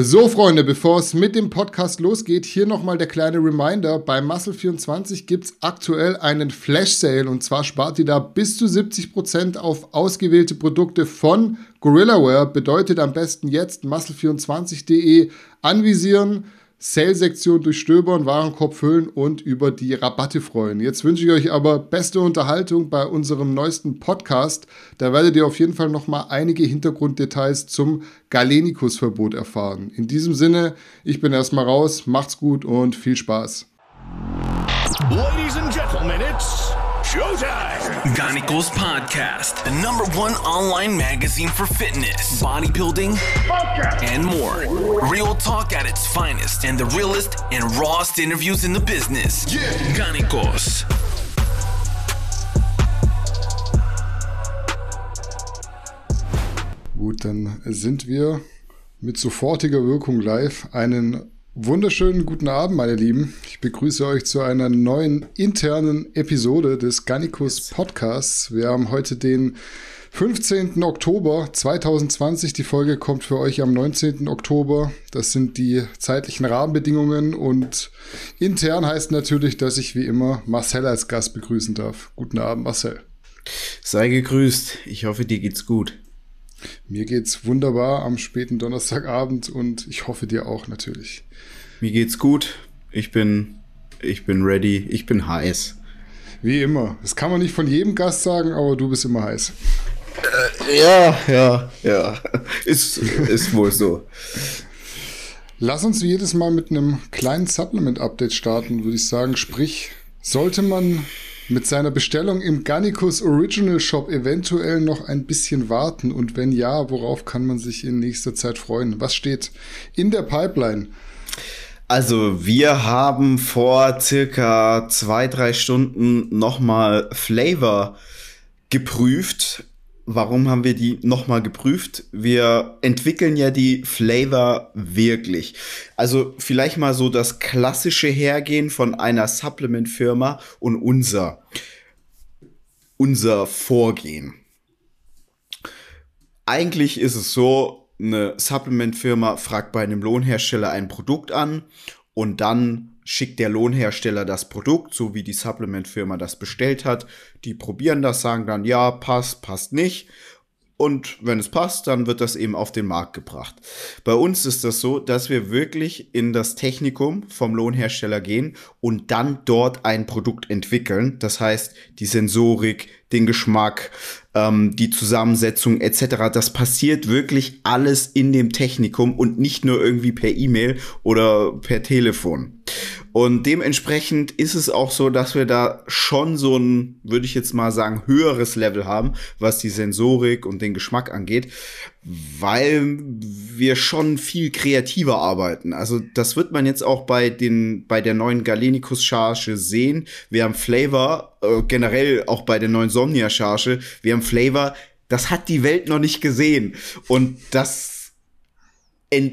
So, Freunde, bevor es mit dem Podcast losgeht, hier nochmal der kleine Reminder. Bei Muscle24 gibt es aktuell einen Flash-Sale und zwar spart ihr da bis zu 70% auf ausgewählte Produkte von GorillaWare. Bedeutet am besten jetzt muscle24.de anvisieren Sale-Sektion durchstöbern, Warenkorb füllen und über die Rabatte freuen. Jetzt wünsche ich euch aber beste Unterhaltung bei unserem neuesten Podcast. Da werdet ihr auf jeden Fall nochmal einige Hintergrunddetails zum Galenicus-Verbot erfahren. In diesem Sinne, ich bin erstmal raus, macht's gut und viel Spaß. Ladies and Gentlemen, it's Showtime! Ganicos Podcast, the number one online magazine for fitness, bodybuilding, and more. Real talk at its finest, and the realest and rawest interviews in the business. Yeah. Ganicos. Gut, dann sind wir mit sofortiger Wirkung live. Einen Wunderschönen guten Abend, meine Lieben. Ich begrüße euch zu einer neuen internen Episode des Gannikus Podcasts. Wir haben heute den 15. Oktober 2020. Die Folge kommt für euch am 19. Oktober. Das sind die zeitlichen Rahmenbedingungen und intern heißt natürlich, dass ich wie immer Marcel als Gast begrüßen darf. Guten Abend, Marcel. Sei gegrüßt. Ich hoffe, dir geht's gut. Mir geht's wunderbar am späten Donnerstagabend und ich hoffe dir auch natürlich. Mir geht's gut. Ich bin, ich bin ready. Ich bin heiß. Wie immer. Das kann man nicht von jedem Gast sagen, aber du bist immer heiß. Äh, ja, ja, ja. Ist, ist wohl so. Lass uns jedes Mal mit einem kleinen Supplement-Update starten, würde ich sagen. Sprich, sollte man mit seiner Bestellung im Gannicus Original Shop eventuell noch ein bisschen warten? Und wenn ja, worauf kann man sich in nächster Zeit freuen? Was steht in der Pipeline? Also wir haben vor circa zwei, drei Stunden nochmal Flavor geprüft. Warum haben wir die nochmal geprüft? Wir entwickeln ja die Flavor wirklich. Also vielleicht mal so das klassische Hergehen von einer Supplement-Firma und unser, unser Vorgehen. Eigentlich ist es so, eine Supplement-Firma fragt bei einem Lohnhersteller ein Produkt an und dann schickt der Lohnhersteller das Produkt, so wie die Supplement-Firma das bestellt hat. Die probieren das, sagen dann, ja, passt, passt nicht. Und wenn es passt, dann wird das eben auf den Markt gebracht. Bei uns ist das so, dass wir wirklich in das Technikum vom Lohnhersteller gehen und dann dort ein Produkt entwickeln. Das heißt, die Sensorik, den Geschmack, ähm, die Zusammensetzung etc. Das passiert wirklich alles in dem Technikum und nicht nur irgendwie per E-Mail oder per Telefon. Und dementsprechend ist es auch so, dass wir da schon so ein, würde ich jetzt mal sagen, höheres Level haben, was die Sensorik und den Geschmack angeht, weil wir schon viel kreativer arbeiten. Also das wird man jetzt auch bei den bei der neuen Galenicus Charge sehen. Wir haben Flavor äh, generell auch bei der neuen Somnia Charge. Wir haben Flavor. Das hat die Welt noch nicht gesehen und das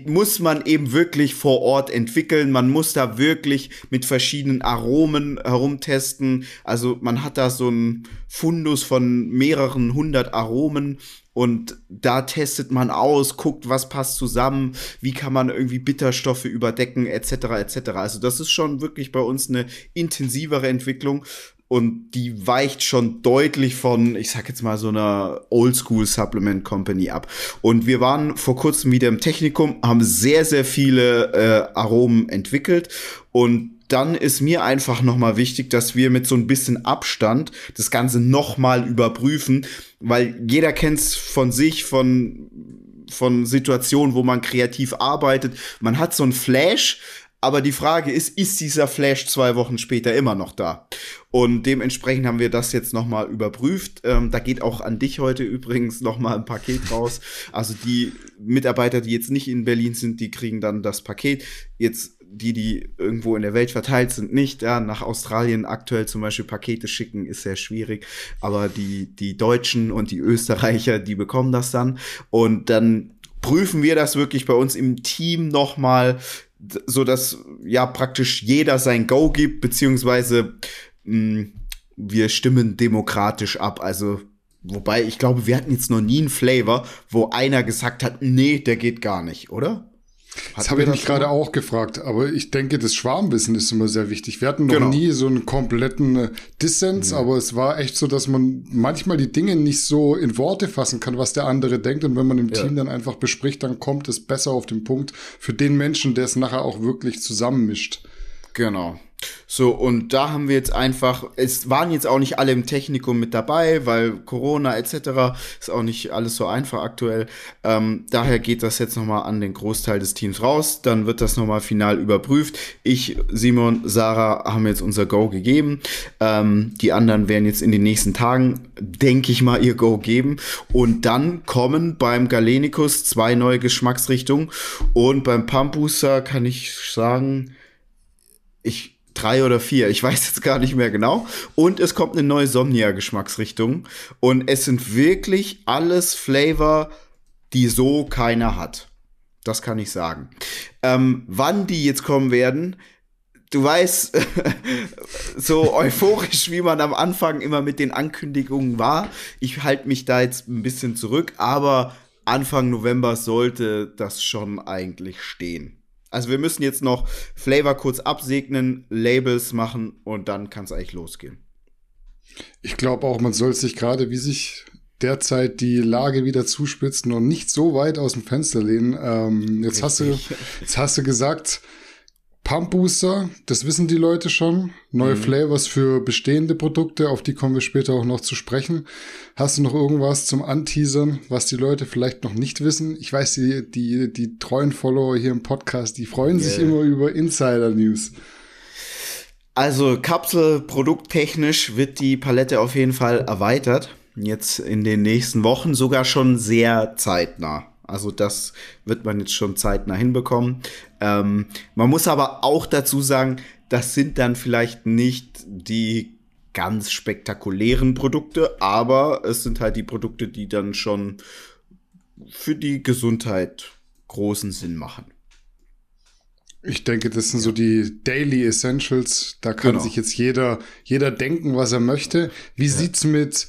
muss man eben wirklich vor Ort entwickeln. Man muss da wirklich mit verschiedenen Aromen herumtesten. Also man hat da so ein Fundus von mehreren hundert Aromen und da testet man aus, guckt, was passt zusammen, wie kann man irgendwie Bitterstoffe überdecken, etc. etc. Also das ist schon wirklich bei uns eine intensivere Entwicklung und die weicht schon deutlich von, ich sag jetzt mal, so einer Oldschool Supplement Company ab. Und wir waren vor kurzem wieder im Technikum, haben sehr, sehr viele äh, Aromen entwickelt und dann ist mir einfach nochmal wichtig, dass wir mit so ein bisschen Abstand das Ganze nochmal überprüfen, weil jeder kennt es von sich, von, von Situationen, wo man kreativ arbeitet. Man hat so ein Flash, aber die Frage ist, ist dieser Flash zwei Wochen später immer noch da? Und dementsprechend haben wir das jetzt nochmal überprüft. Ähm, da geht auch an dich heute übrigens nochmal ein Paket raus. Also die Mitarbeiter, die jetzt nicht in Berlin sind, die kriegen dann das Paket. Jetzt die, die irgendwo in der Welt verteilt sind, nicht. Ja, nach Australien aktuell zum Beispiel Pakete schicken, ist sehr schwierig. Aber die, die Deutschen und die Österreicher, die bekommen das dann. Und dann prüfen wir das wirklich bei uns im Team nochmal, so dass ja praktisch jeder sein Go gibt, beziehungsweise mh, mm, wir stimmen demokratisch ab. Also Wobei, ich glaube, wir hatten jetzt noch nie einen Flavor, wo einer gesagt hat, nee, der geht gar nicht, oder? Das habe ich mich gerade auch gefragt, aber ich denke, das Schwarmwissen ist immer sehr wichtig. Wir hatten noch genau. nie so einen kompletten äh, Dissens, ja. aber es war echt so, dass man manchmal die Dinge nicht so in Worte fassen kann, was der andere denkt. Und wenn man im ja. Team dann einfach bespricht, dann kommt es besser auf den Punkt für den Menschen, der es nachher auch wirklich zusammenmischt. Genau. So, und da haben wir jetzt einfach, es waren jetzt auch nicht alle im Technikum mit dabei, weil Corona etc. ist auch nicht alles so einfach aktuell. Ähm, daher geht das jetzt nochmal an den Großteil des Teams raus. Dann wird das nochmal final überprüft. Ich, Simon, Sarah haben jetzt unser Go gegeben. Ähm, die anderen werden jetzt in den nächsten Tagen, denke ich mal, ihr Go geben. Und dann kommen beim Galenicus zwei neue Geschmacksrichtungen. Und beim Pump kann ich sagen, ich drei oder vier, ich weiß jetzt gar nicht mehr genau. Und es kommt eine neue Somnia-Geschmacksrichtung. Und es sind wirklich alles Flavor, die so keiner hat. Das kann ich sagen. Ähm, wann die jetzt kommen werden, du weißt, so euphorisch, wie man am Anfang immer mit den Ankündigungen war. Ich halte mich da jetzt ein bisschen zurück, aber Anfang November sollte das schon eigentlich stehen. Also wir müssen jetzt noch Flavor kurz absegnen, Labels machen und dann kann es eigentlich losgehen. Ich glaube auch, man soll sich gerade, wie sich derzeit die Lage wieder zuspitzt, noch nicht so weit aus dem Fenster lehnen. Ähm, jetzt, hast du, jetzt hast du gesagt, Pump Booster, das wissen die Leute schon. Neue mhm. Flavors für bestehende Produkte, auf die kommen wir später auch noch zu sprechen. Hast du noch irgendwas zum Anteasern, was die Leute vielleicht noch nicht wissen? Ich weiß, die, die, die treuen Follower hier im Podcast, die freuen yeah. sich immer über Insider-News. Also Kapsel produkttechnisch wird die Palette auf jeden Fall erweitert. Jetzt in den nächsten Wochen sogar schon sehr zeitnah. Also das wird man jetzt schon zeitnah hinbekommen. Ähm, man muss aber auch dazu sagen, das sind dann vielleicht nicht die ganz spektakulären Produkte, aber es sind halt die Produkte, die dann schon für die Gesundheit großen Sinn machen. Ich denke, das sind so die Daily Essentials. Da kann genau. sich jetzt jeder, jeder denken, was er möchte. Wie ja. sieht's mit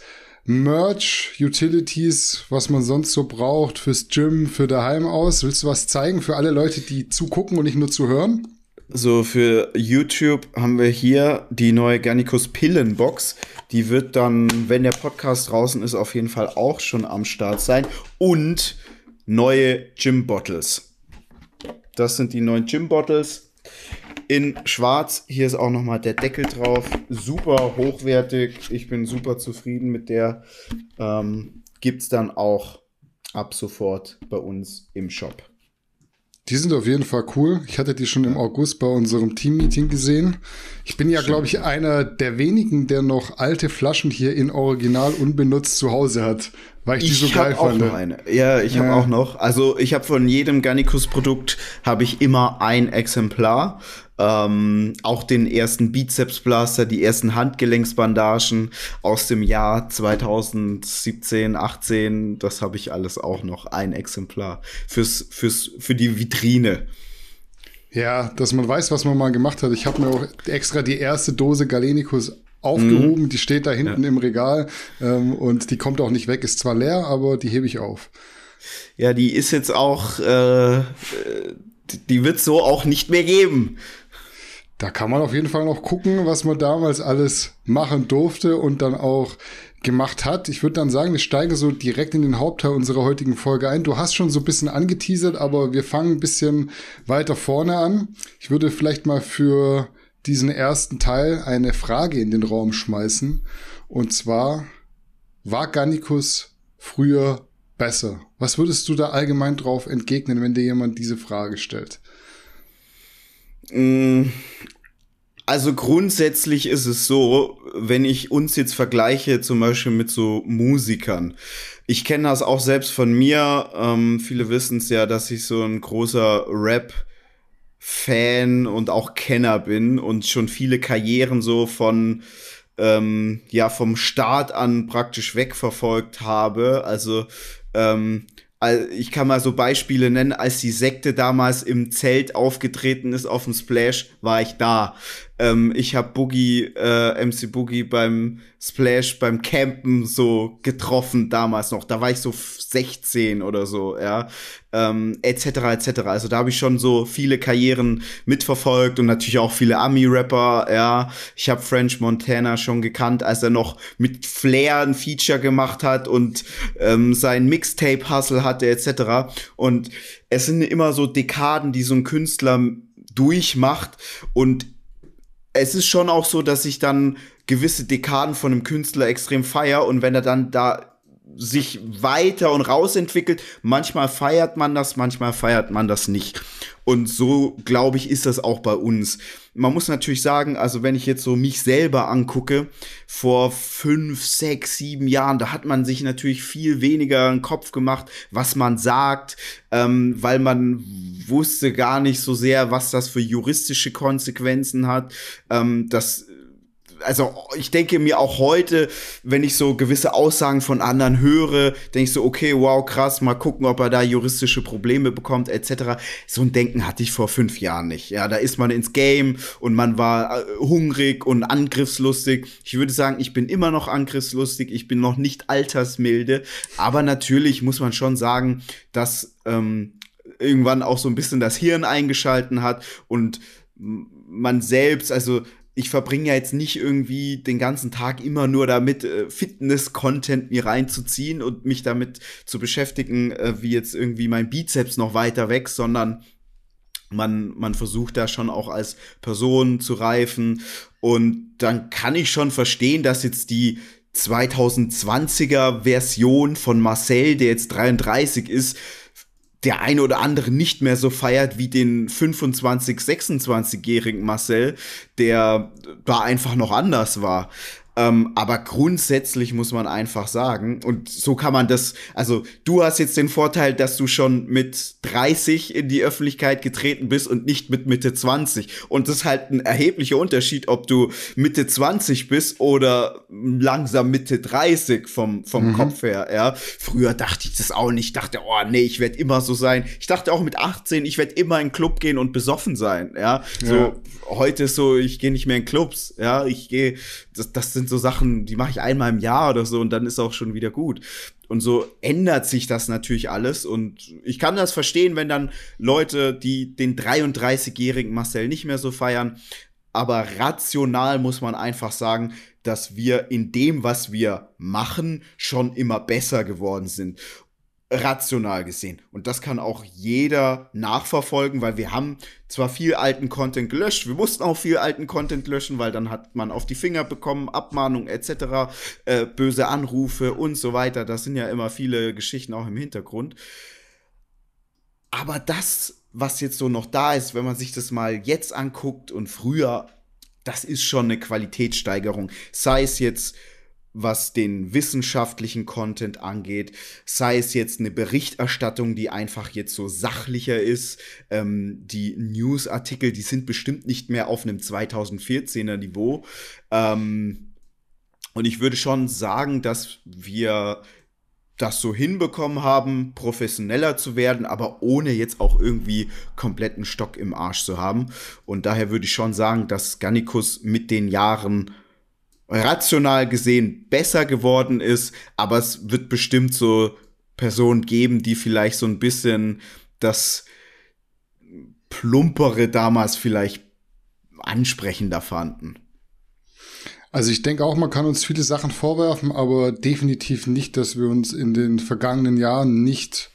Merch, Utilities, was man sonst so braucht fürs Gym, für daheim aus? Willst du was zeigen für alle Leute, die zugucken und nicht nur zu hören? So, für YouTube haben wir hier die neue Garnicus Pillenbox. Die wird dann, wenn der Podcast draußen ist, auf jeden Fall auch schon am Start sein. Und neue Gym Bottles. Das sind die neuen Gym Bottles in schwarz. Hier ist auch nochmal der Deckel drauf. Super hochwertig. Ich bin super zufrieden mit der. Ähm, Gibt es dann auch ab sofort bei uns im Shop. Die sind auf jeden Fall cool. Ich hatte die schon im August bei unserem Team-Meeting gesehen. Ich bin ja, glaube ich, einer der wenigen, der noch alte Flaschen hier in Original unbenutzt zu Hause hat, weil ich, ich die so geil fand. Auch noch eine. Ja, ich habe auch noch. Also ich habe von jedem Garnicus-Produkt habe ich immer ein Exemplar. Ähm, auch den ersten Bizeps Blaster, die ersten Handgelenksbandagen aus dem Jahr 2017, 18, das habe ich alles auch noch ein Exemplar fürs fürs für die Vitrine. Ja, dass man weiß, was man mal gemacht hat. Ich habe mir auch extra die erste Dose Galenicus aufgehoben, mhm. die steht da hinten ja. im Regal ähm, und die kommt auch nicht weg. Ist zwar leer, aber die hebe ich auf. Ja, die ist jetzt auch, äh, die wird so auch nicht mehr geben. Da kann man auf jeden Fall noch gucken, was man damals alles machen durfte und dann auch gemacht hat. Ich würde dann sagen, wir steigen so direkt in den Hauptteil unserer heutigen Folge ein. Du hast schon so ein bisschen angeteasert, aber wir fangen ein bisschen weiter vorne an. Ich würde vielleicht mal für diesen ersten Teil eine Frage in den Raum schmeißen. Und zwar, war Gannikus früher besser? Was würdest du da allgemein drauf entgegnen, wenn dir jemand diese Frage stellt? Mm, also grundsätzlich ist es so, wenn ich uns jetzt vergleiche, zum Beispiel mit so Musikern. Ich kenne das auch selbst von mir. Ähm, viele wissen es ja, dass ich so ein großer Rap Fan und auch Kenner bin und schon viele Karrieren so von ähm, ja vom Start an praktisch wegverfolgt habe. Also ähm, ich kann mal so Beispiele nennen, als die Sekte damals im Zelt aufgetreten ist auf dem Splash, war ich da. Ähm, ich habe Boogie, äh, MC Boogie beim Splash, beim Campen so getroffen damals noch. Da war ich so 16 oder so, ja. Ähm, etc. etc. Also da habe ich schon so viele Karrieren mitverfolgt und natürlich auch viele Ami-Rapper, ja. Ich habe French Montana schon gekannt, als er noch mit Flair ein Feature gemacht hat und ähm, sein Mixtape-Hustle hatte, etc. Und es sind immer so Dekaden, die so ein Künstler durchmacht und es ist schon auch so, dass ich dann gewisse Dekaden von einem Künstler extrem feier und wenn er dann da sich weiter und rausentwickelt. Manchmal feiert man das, manchmal feiert man das nicht. Und so, glaube ich, ist das auch bei uns. Man muss natürlich sagen, also wenn ich jetzt so mich selber angucke, vor fünf, sechs, sieben Jahren, da hat man sich natürlich viel weniger einen Kopf gemacht, was man sagt, ähm, weil man wusste gar nicht so sehr, was das für juristische Konsequenzen hat. Ähm, das also ich denke mir auch heute, wenn ich so gewisse Aussagen von anderen höre, denke ich so, okay, wow, krass, mal gucken, ob er da juristische Probleme bekommt, etc. So ein Denken hatte ich vor fünf Jahren nicht. Ja, da ist man ins Game und man war äh, hungrig und angriffslustig. Ich würde sagen, ich bin immer noch angriffslustig, ich bin noch nicht altersmilde, aber natürlich muss man schon sagen, dass ähm, irgendwann auch so ein bisschen das Hirn eingeschalten hat und man selbst, also ich verbringe ja jetzt nicht irgendwie den ganzen Tag immer nur damit, äh, Fitness-Content mir reinzuziehen und mich damit zu beschäftigen, äh, wie jetzt irgendwie mein Bizeps noch weiter wächst, sondern man, man versucht da schon auch als Person zu reifen. Und dann kann ich schon verstehen, dass jetzt die 2020er Version von Marcel, der jetzt 33 ist, der eine oder andere nicht mehr so feiert wie den 25, 26-jährigen Marcel, der da einfach noch anders war. Ähm, aber grundsätzlich muss man einfach sagen, und so kann man das, also du hast jetzt den Vorteil, dass du schon mit 30 in die Öffentlichkeit getreten bist und nicht mit Mitte 20. Und das ist halt ein erheblicher Unterschied, ob du Mitte 20 bist oder langsam Mitte 30 vom, vom mhm. Kopf her, ja. Früher dachte ich das auch nicht, ich dachte, oh nee, ich werde immer so sein. Ich dachte auch mit 18, ich werde immer in den Club gehen und besoffen sein, ja. So, ja. heute ist so, ich gehe nicht mehr in Clubs, ja. Ich gehe, das, das sind so Sachen, die mache ich einmal im Jahr oder so und dann ist auch schon wieder gut. Und so ändert sich das natürlich alles. Und ich kann das verstehen, wenn dann Leute, die den 33-jährigen Marcel nicht mehr so feiern. Aber rational muss man einfach sagen, dass wir in dem, was wir machen, schon immer besser geworden sind rational gesehen. Und das kann auch jeder nachverfolgen, weil wir haben zwar viel alten Content gelöscht, wir mussten auch viel alten Content löschen, weil dann hat man auf die Finger bekommen, Abmahnung etc., äh, böse Anrufe und so weiter. Das sind ja immer viele Geschichten auch im Hintergrund. Aber das, was jetzt so noch da ist, wenn man sich das mal jetzt anguckt und früher, das ist schon eine Qualitätssteigerung. Sei es jetzt was den wissenschaftlichen Content angeht, sei es jetzt eine Berichterstattung, die einfach jetzt so sachlicher ist. Ähm, die Newsartikel, die sind bestimmt nicht mehr auf einem 2014er Niveau. Ähm, und ich würde schon sagen, dass wir das so hinbekommen haben, professioneller zu werden, aber ohne jetzt auch irgendwie kompletten Stock im Arsch zu haben. Und daher würde ich schon sagen, dass Gannikus mit den Jahren rational gesehen besser geworden ist, aber es wird bestimmt so Personen geben, die vielleicht so ein bisschen das Plumpere damals vielleicht ansprechender fanden. Also ich denke auch, man kann uns viele Sachen vorwerfen, aber definitiv nicht, dass wir uns in den vergangenen Jahren nicht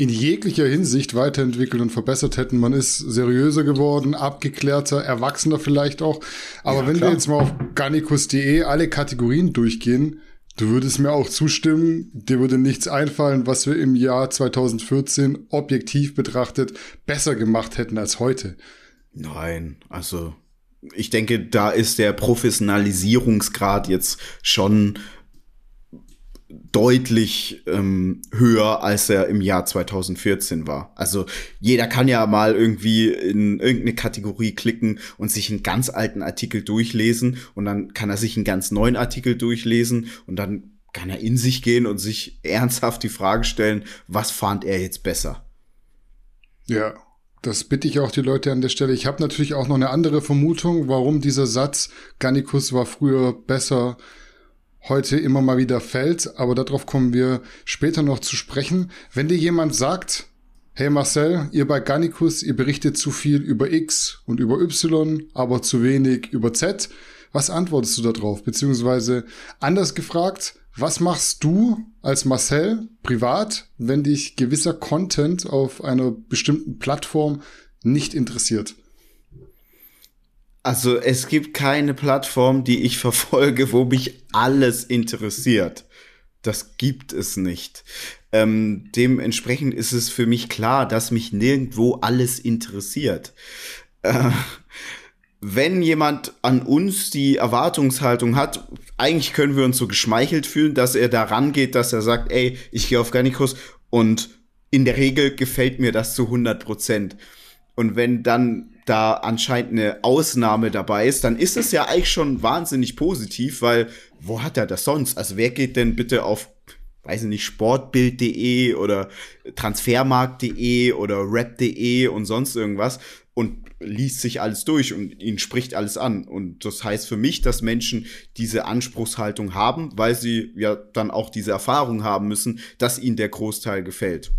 in jeglicher Hinsicht weiterentwickelt und verbessert hätten. Man ist seriöser geworden, abgeklärter, erwachsener vielleicht auch. Aber ja, wenn klar. wir jetzt mal auf garnicus.de alle Kategorien durchgehen, du würdest mir auch zustimmen, dir würde nichts einfallen, was wir im Jahr 2014 objektiv betrachtet besser gemacht hätten als heute. Nein, also ich denke, da ist der Professionalisierungsgrad jetzt schon deutlich ähm, höher, als er im Jahr 2014 war. Also jeder kann ja mal irgendwie in irgendeine Kategorie klicken und sich einen ganz alten Artikel durchlesen und dann kann er sich einen ganz neuen Artikel durchlesen und dann kann er in sich gehen und sich ernsthaft die Frage stellen, was fand er jetzt besser? Ja, Das bitte ich auch die Leute an der Stelle. Ich habe natürlich auch noch eine andere Vermutung, warum dieser Satz Gannikus war früher besser heute immer mal wieder fällt, aber darauf kommen wir später noch zu sprechen. Wenn dir jemand sagt, hey Marcel, ihr bei Gannikus, ihr berichtet zu viel über X und über Y, aber zu wenig über Z, was antwortest du darauf? Beziehungsweise anders gefragt, was machst du als Marcel privat, wenn dich gewisser Content auf einer bestimmten Plattform nicht interessiert? Also es gibt keine Plattform, die ich verfolge, wo mich alles interessiert. Das gibt es nicht. Ähm, dementsprechend ist es für mich klar, dass mich nirgendwo alles interessiert. Äh, wenn jemand an uns die Erwartungshaltung hat, eigentlich können wir uns so geschmeichelt fühlen, dass er da rangeht, dass er sagt, ey, ich gehe auf Garnikus und in der Regel gefällt mir das zu 100 Prozent. Und wenn dann da anscheinend eine Ausnahme dabei ist, dann ist es ja eigentlich schon wahnsinnig positiv, weil wo hat er das sonst? Also wer geht denn bitte auf, weiß ich nicht, sportbild.de oder transfermarkt.de oder rap.de und sonst irgendwas und liest sich alles durch und ihn spricht alles an. Und das heißt für mich, dass Menschen diese Anspruchshaltung haben, weil sie ja dann auch diese Erfahrung haben müssen, dass ihnen der Großteil gefällt.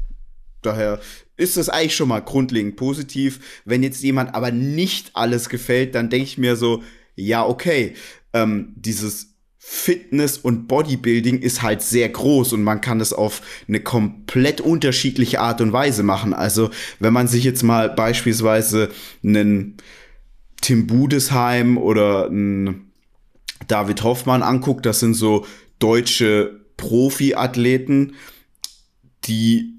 Daher ist das eigentlich schon mal grundlegend positiv. Wenn jetzt jemand aber nicht alles gefällt, dann denke ich mir so, ja, okay, ähm, dieses Fitness und Bodybuilding ist halt sehr groß und man kann es auf eine komplett unterschiedliche Art und Weise machen. Also, wenn man sich jetzt mal beispielsweise einen Tim Budesheim oder einen David Hoffmann anguckt, das sind so deutsche Profiathleten, die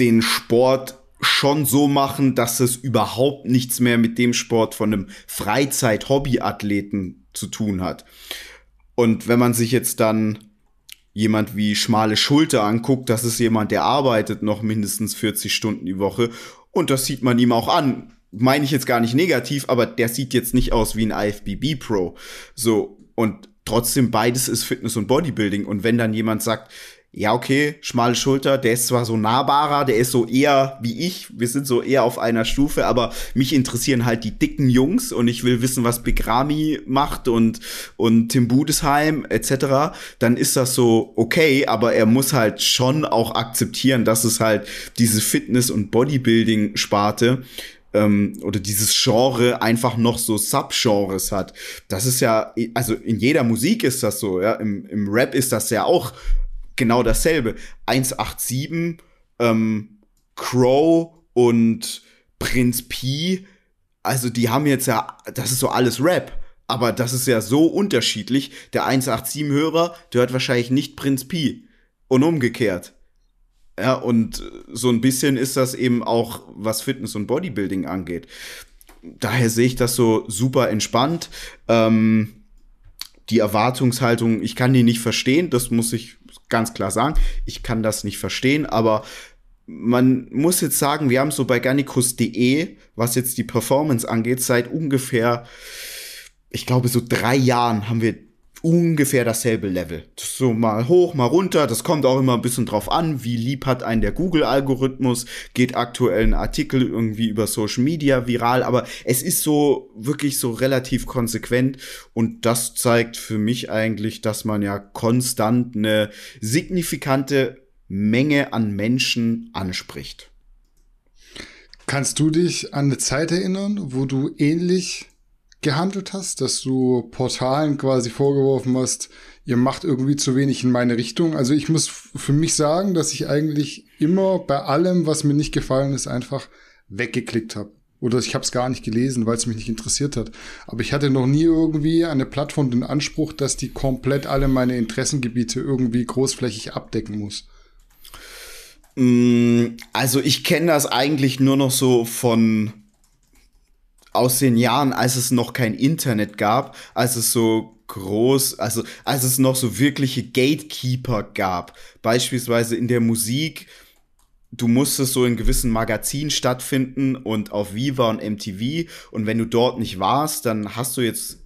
den Sport schon so machen, dass es überhaupt nichts mehr mit dem Sport von einem Freizeit-Hobbyathleten zu tun hat. Und wenn man sich jetzt dann jemand wie Schmale Schulter anguckt, das ist jemand, der arbeitet noch mindestens 40 Stunden die Woche. Und das sieht man ihm auch an. Meine ich jetzt gar nicht negativ, aber der sieht jetzt nicht aus wie ein IFBB Pro. So. Und trotzdem beides ist Fitness und Bodybuilding. Und wenn dann jemand sagt, ja, okay, schmale Schulter, der ist zwar so nahbarer, der ist so eher wie ich, wir sind so eher auf einer Stufe, aber mich interessieren halt die dicken Jungs und ich will wissen, was Begrami macht und, und Tim Budesheim etc., dann ist das so okay, aber er muss halt schon auch akzeptieren, dass es halt diese Fitness- und Bodybuilding-Sparte ähm, oder dieses Genre einfach noch so Subgenres hat. Das ist ja, also in jeder Musik ist das so, ja, im, im Rap ist das ja auch genau dasselbe. 187, ähm, Crow und Prinz P, also die haben jetzt ja, das ist so alles Rap. Aber das ist ja so unterschiedlich. Der 187-Hörer, der hört wahrscheinlich nicht Prinz P. Und umgekehrt. Ja, und so ein bisschen ist das eben auch, was Fitness und Bodybuilding angeht. Daher sehe ich das so super entspannt. Ähm, die Erwartungshaltung, ich kann die nicht verstehen, das muss ich ganz klar sagen. Ich kann das nicht verstehen, aber man muss jetzt sagen, wir haben so bei garnicus.de, was jetzt die Performance angeht, seit ungefähr, ich glaube, so drei Jahren haben wir ungefähr dasselbe Level. So mal hoch, mal runter. Das kommt auch immer ein bisschen drauf an, wie lieb hat einen der Google-Algorithmus. Geht aktuell ein Artikel irgendwie über Social Media viral, aber es ist so wirklich so relativ konsequent und das zeigt für mich eigentlich, dass man ja konstant eine signifikante Menge an Menschen anspricht. Kannst du dich an eine Zeit erinnern, wo du ähnlich gehandelt hast, dass du Portalen quasi vorgeworfen hast, ihr macht irgendwie zu wenig in meine Richtung. Also ich muss für mich sagen, dass ich eigentlich immer bei allem, was mir nicht gefallen ist, einfach weggeklickt habe. Oder ich habe es gar nicht gelesen, weil es mich nicht interessiert hat. Aber ich hatte noch nie irgendwie eine Plattform den Anspruch, dass die komplett alle meine Interessengebiete irgendwie großflächig abdecken muss. Mm, also ich kenne das eigentlich nur noch so von aus den Jahren, als es noch kein Internet gab, als es so groß, also als es noch so wirkliche Gatekeeper gab, beispielsweise in der Musik, du musstest so in gewissen Magazinen stattfinden und auf Viva und MTV und wenn du dort nicht warst, dann hast du jetzt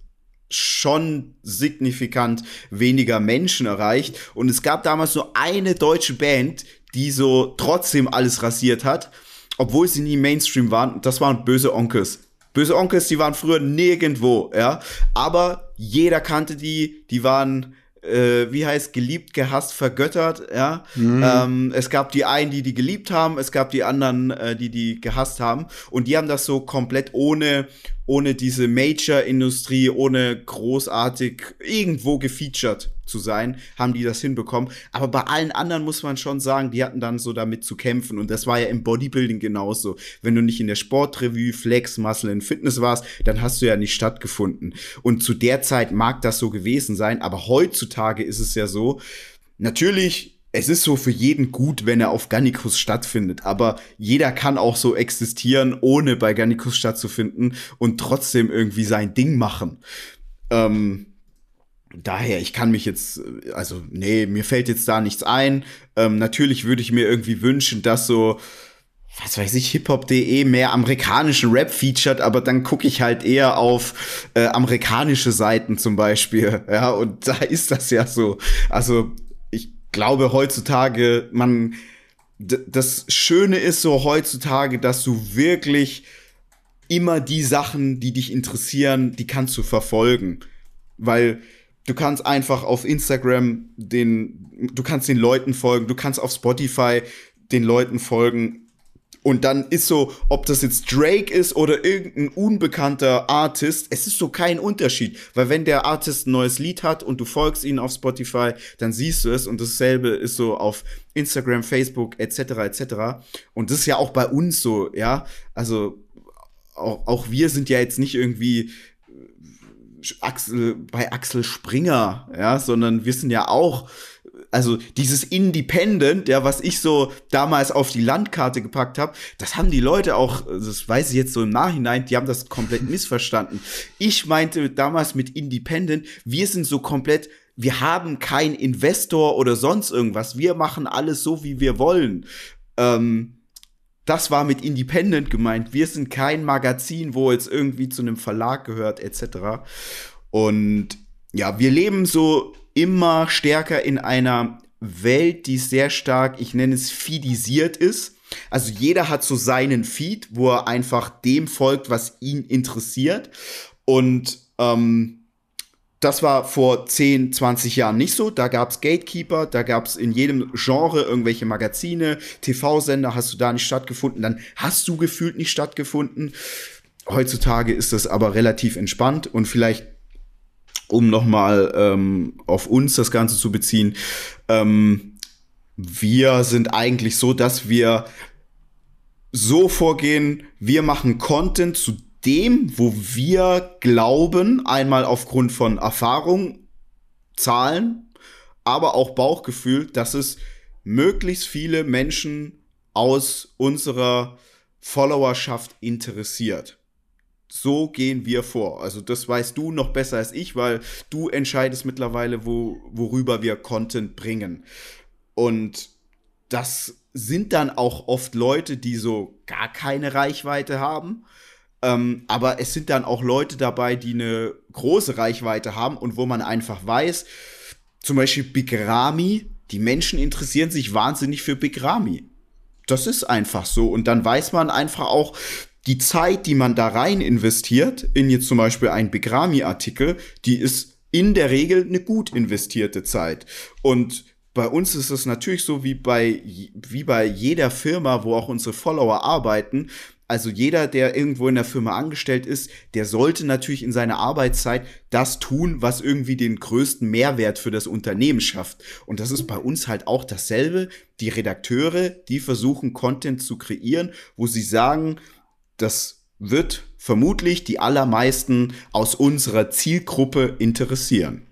schon signifikant weniger Menschen erreicht. Und es gab damals nur eine deutsche Band, die so trotzdem alles rasiert hat obwohl sie nie Mainstream waren, das waren böse Onkels. Böse Onkels, die waren früher nirgendwo, ja. Aber jeder kannte die, die waren äh, wie heißt, geliebt, gehasst, vergöttert, ja. Mhm. Ähm, es gab die einen, die die geliebt haben, es gab die anderen, äh, die die gehasst haben. Und die haben das so komplett ohne, ohne diese Major-Industrie, ohne großartig irgendwo gefeatured zu sein, haben die das hinbekommen. Aber bei allen anderen muss man schon sagen, die hatten dann so damit zu kämpfen. Und das war ja im Bodybuilding genauso. Wenn du nicht in der Sportrevue, Flex, Muscle and Fitness warst, dann hast du ja nicht stattgefunden. Und zu der Zeit mag das so gewesen sein. Aber heutzutage ist es ja so, natürlich es ist so für jeden gut, wenn er auf Gannikus stattfindet, aber jeder kann auch so existieren, ohne bei Gannikus stattzufinden und trotzdem irgendwie sein Ding machen. Ähm, daher, ich kann mich jetzt, also nee, mir fällt jetzt da nichts ein. Ähm, natürlich würde ich mir irgendwie wünschen, dass so, was weiß ich, hiphop.de mehr amerikanischen Rap featured, aber dann gucke ich halt eher auf äh, amerikanische Seiten zum Beispiel. Ja, und da ist das ja so. Also glaube heutzutage, man, das Schöne ist so heutzutage, dass du wirklich immer die Sachen, die dich interessieren, die kannst du verfolgen. Weil du kannst einfach auf Instagram den, du kannst den Leuten folgen, du kannst auf Spotify den Leuten folgen und dann ist so, ob das jetzt Drake ist oder irgendein unbekannter Artist, es ist so kein Unterschied. Weil wenn der Artist ein neues Lied hat und du folgst ihn auf Spotify, dann siehst du es. Und dasselbe ist so auf Instagram, Facebook etc. etc. Und das ist ja auch bei uns so, ja. Also auch, auch wir sind ja jetzt nicht irgendwie äh, Axel, bei Axel Springer, ja, sondern wir sind ja auch also dieses Independent, ja, was ich so damals auf die Landkarte gepackt habe, das haben die Leute auch, das weiß ich jetzt so im Nachhinein, die haben das komplett missverstanden. Ich meinte damals mit Independent, wir sind so komplett wir haben keinen Investor oder sonst irgendwas. Wir machen alles so, wie wir wollen. Ähm, das war mit Independent gemeint. Wir sind kein Magazin, wo jetzt irgendwie zu einem Verlag gehört, etc. Und ja, wir leben so immer stärker in einer Welt, die sehr stark, ich nenne es feedisiert ist. Also jeder hat so seinen Feed, wo er einfach dem folgt, was ihn interessiert. Und ähm, das war vor 10, 20 Jahren nicht so. Da gab es Gatekeeper, da gab es in jedem Genre irgendwelche Magazine, TV-Sender, hast du da nicht stattgefunden, dann hast du gefühlt nicht stattgefunden. Heutzutage ist das aber relativ entspannt und vielleicht um nochmal ähm, auf uns das Ganze zu beziehen, ähm, wir sind eigentlich so, dass wir so vorgehen, wir machen Content zu dem, wo wir glauben, einmal aufgrund von Erfahrung, Zahlen, aber auch Bauchgefühl, dass es möglichst viele Menschen aus unserer Followerschaft interessiert so gehen wir vor. Also das weißt du noch besser als ich, weil du entscheidest mittlerweile, wo, worüber wir Content bringen. Und das sind dann auch oft Leute, die so gar keine Reichweite haben. Ähm, aber es sind dann auch Leute dabei, die eine große Reichweite haben und wo man einfach weiß, zum Beispiel Big Ramy, die Menschen interessieren sich wahnsinnig für Big Ramy. Das ist einfach so. Und dann weiß man einfach auch, die Zeit, die man da rein investiert, in jetzt zum Beispiel einen Begrami-Artikel, die ist in der Regel eine gut investierte Zeit. Und bei uns ist es natürlich so wie bei, wie bei jeder Firma, wo auch unsere Follower arbeiten. Also jeder, der irgendwo in der Firma angestellt ist, der sollte natürlich in seiner Arbeitszeit das tun, was irgendwie den größten Mehrwert für das Unternehmen schafft. Und das ist bei uns halt auch dasselbe. Die Redakteure, die versuchen Content zu kreieren, wo sie sagen, das wird vermutlich die allermeisten aus unserer Zielgruppe interessieren.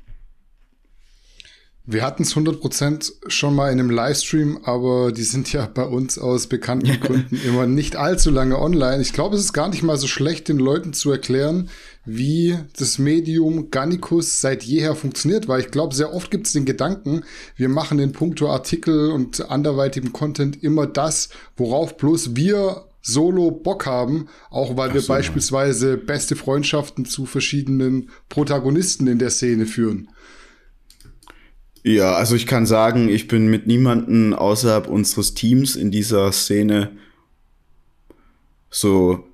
Wir hatten es 100% schon mal in einem Livestream, aber die sind ja bei uns aus bekannten Gründen immer nicht allzu lange online. Ich glaube, es ist gar nicht mal so schlecht, den Leuten zu erklären, wie das Medium Gannicus seit jeher funktioniert, weil ich glaube, sehr oft gibt es den Gedanken, wir machen in puncto Artikel und anderweitigem Content immer das, worauf bloß wir solo Bock haben, auch weil Ach wir so, beispielsweise ja. beste Freundschaften zu verschiedenen Protagonisten in der Szene führen. Ja, also ich kann sagen, ich bin mit niemanden außerhalb unseres Teams in dieser Szene so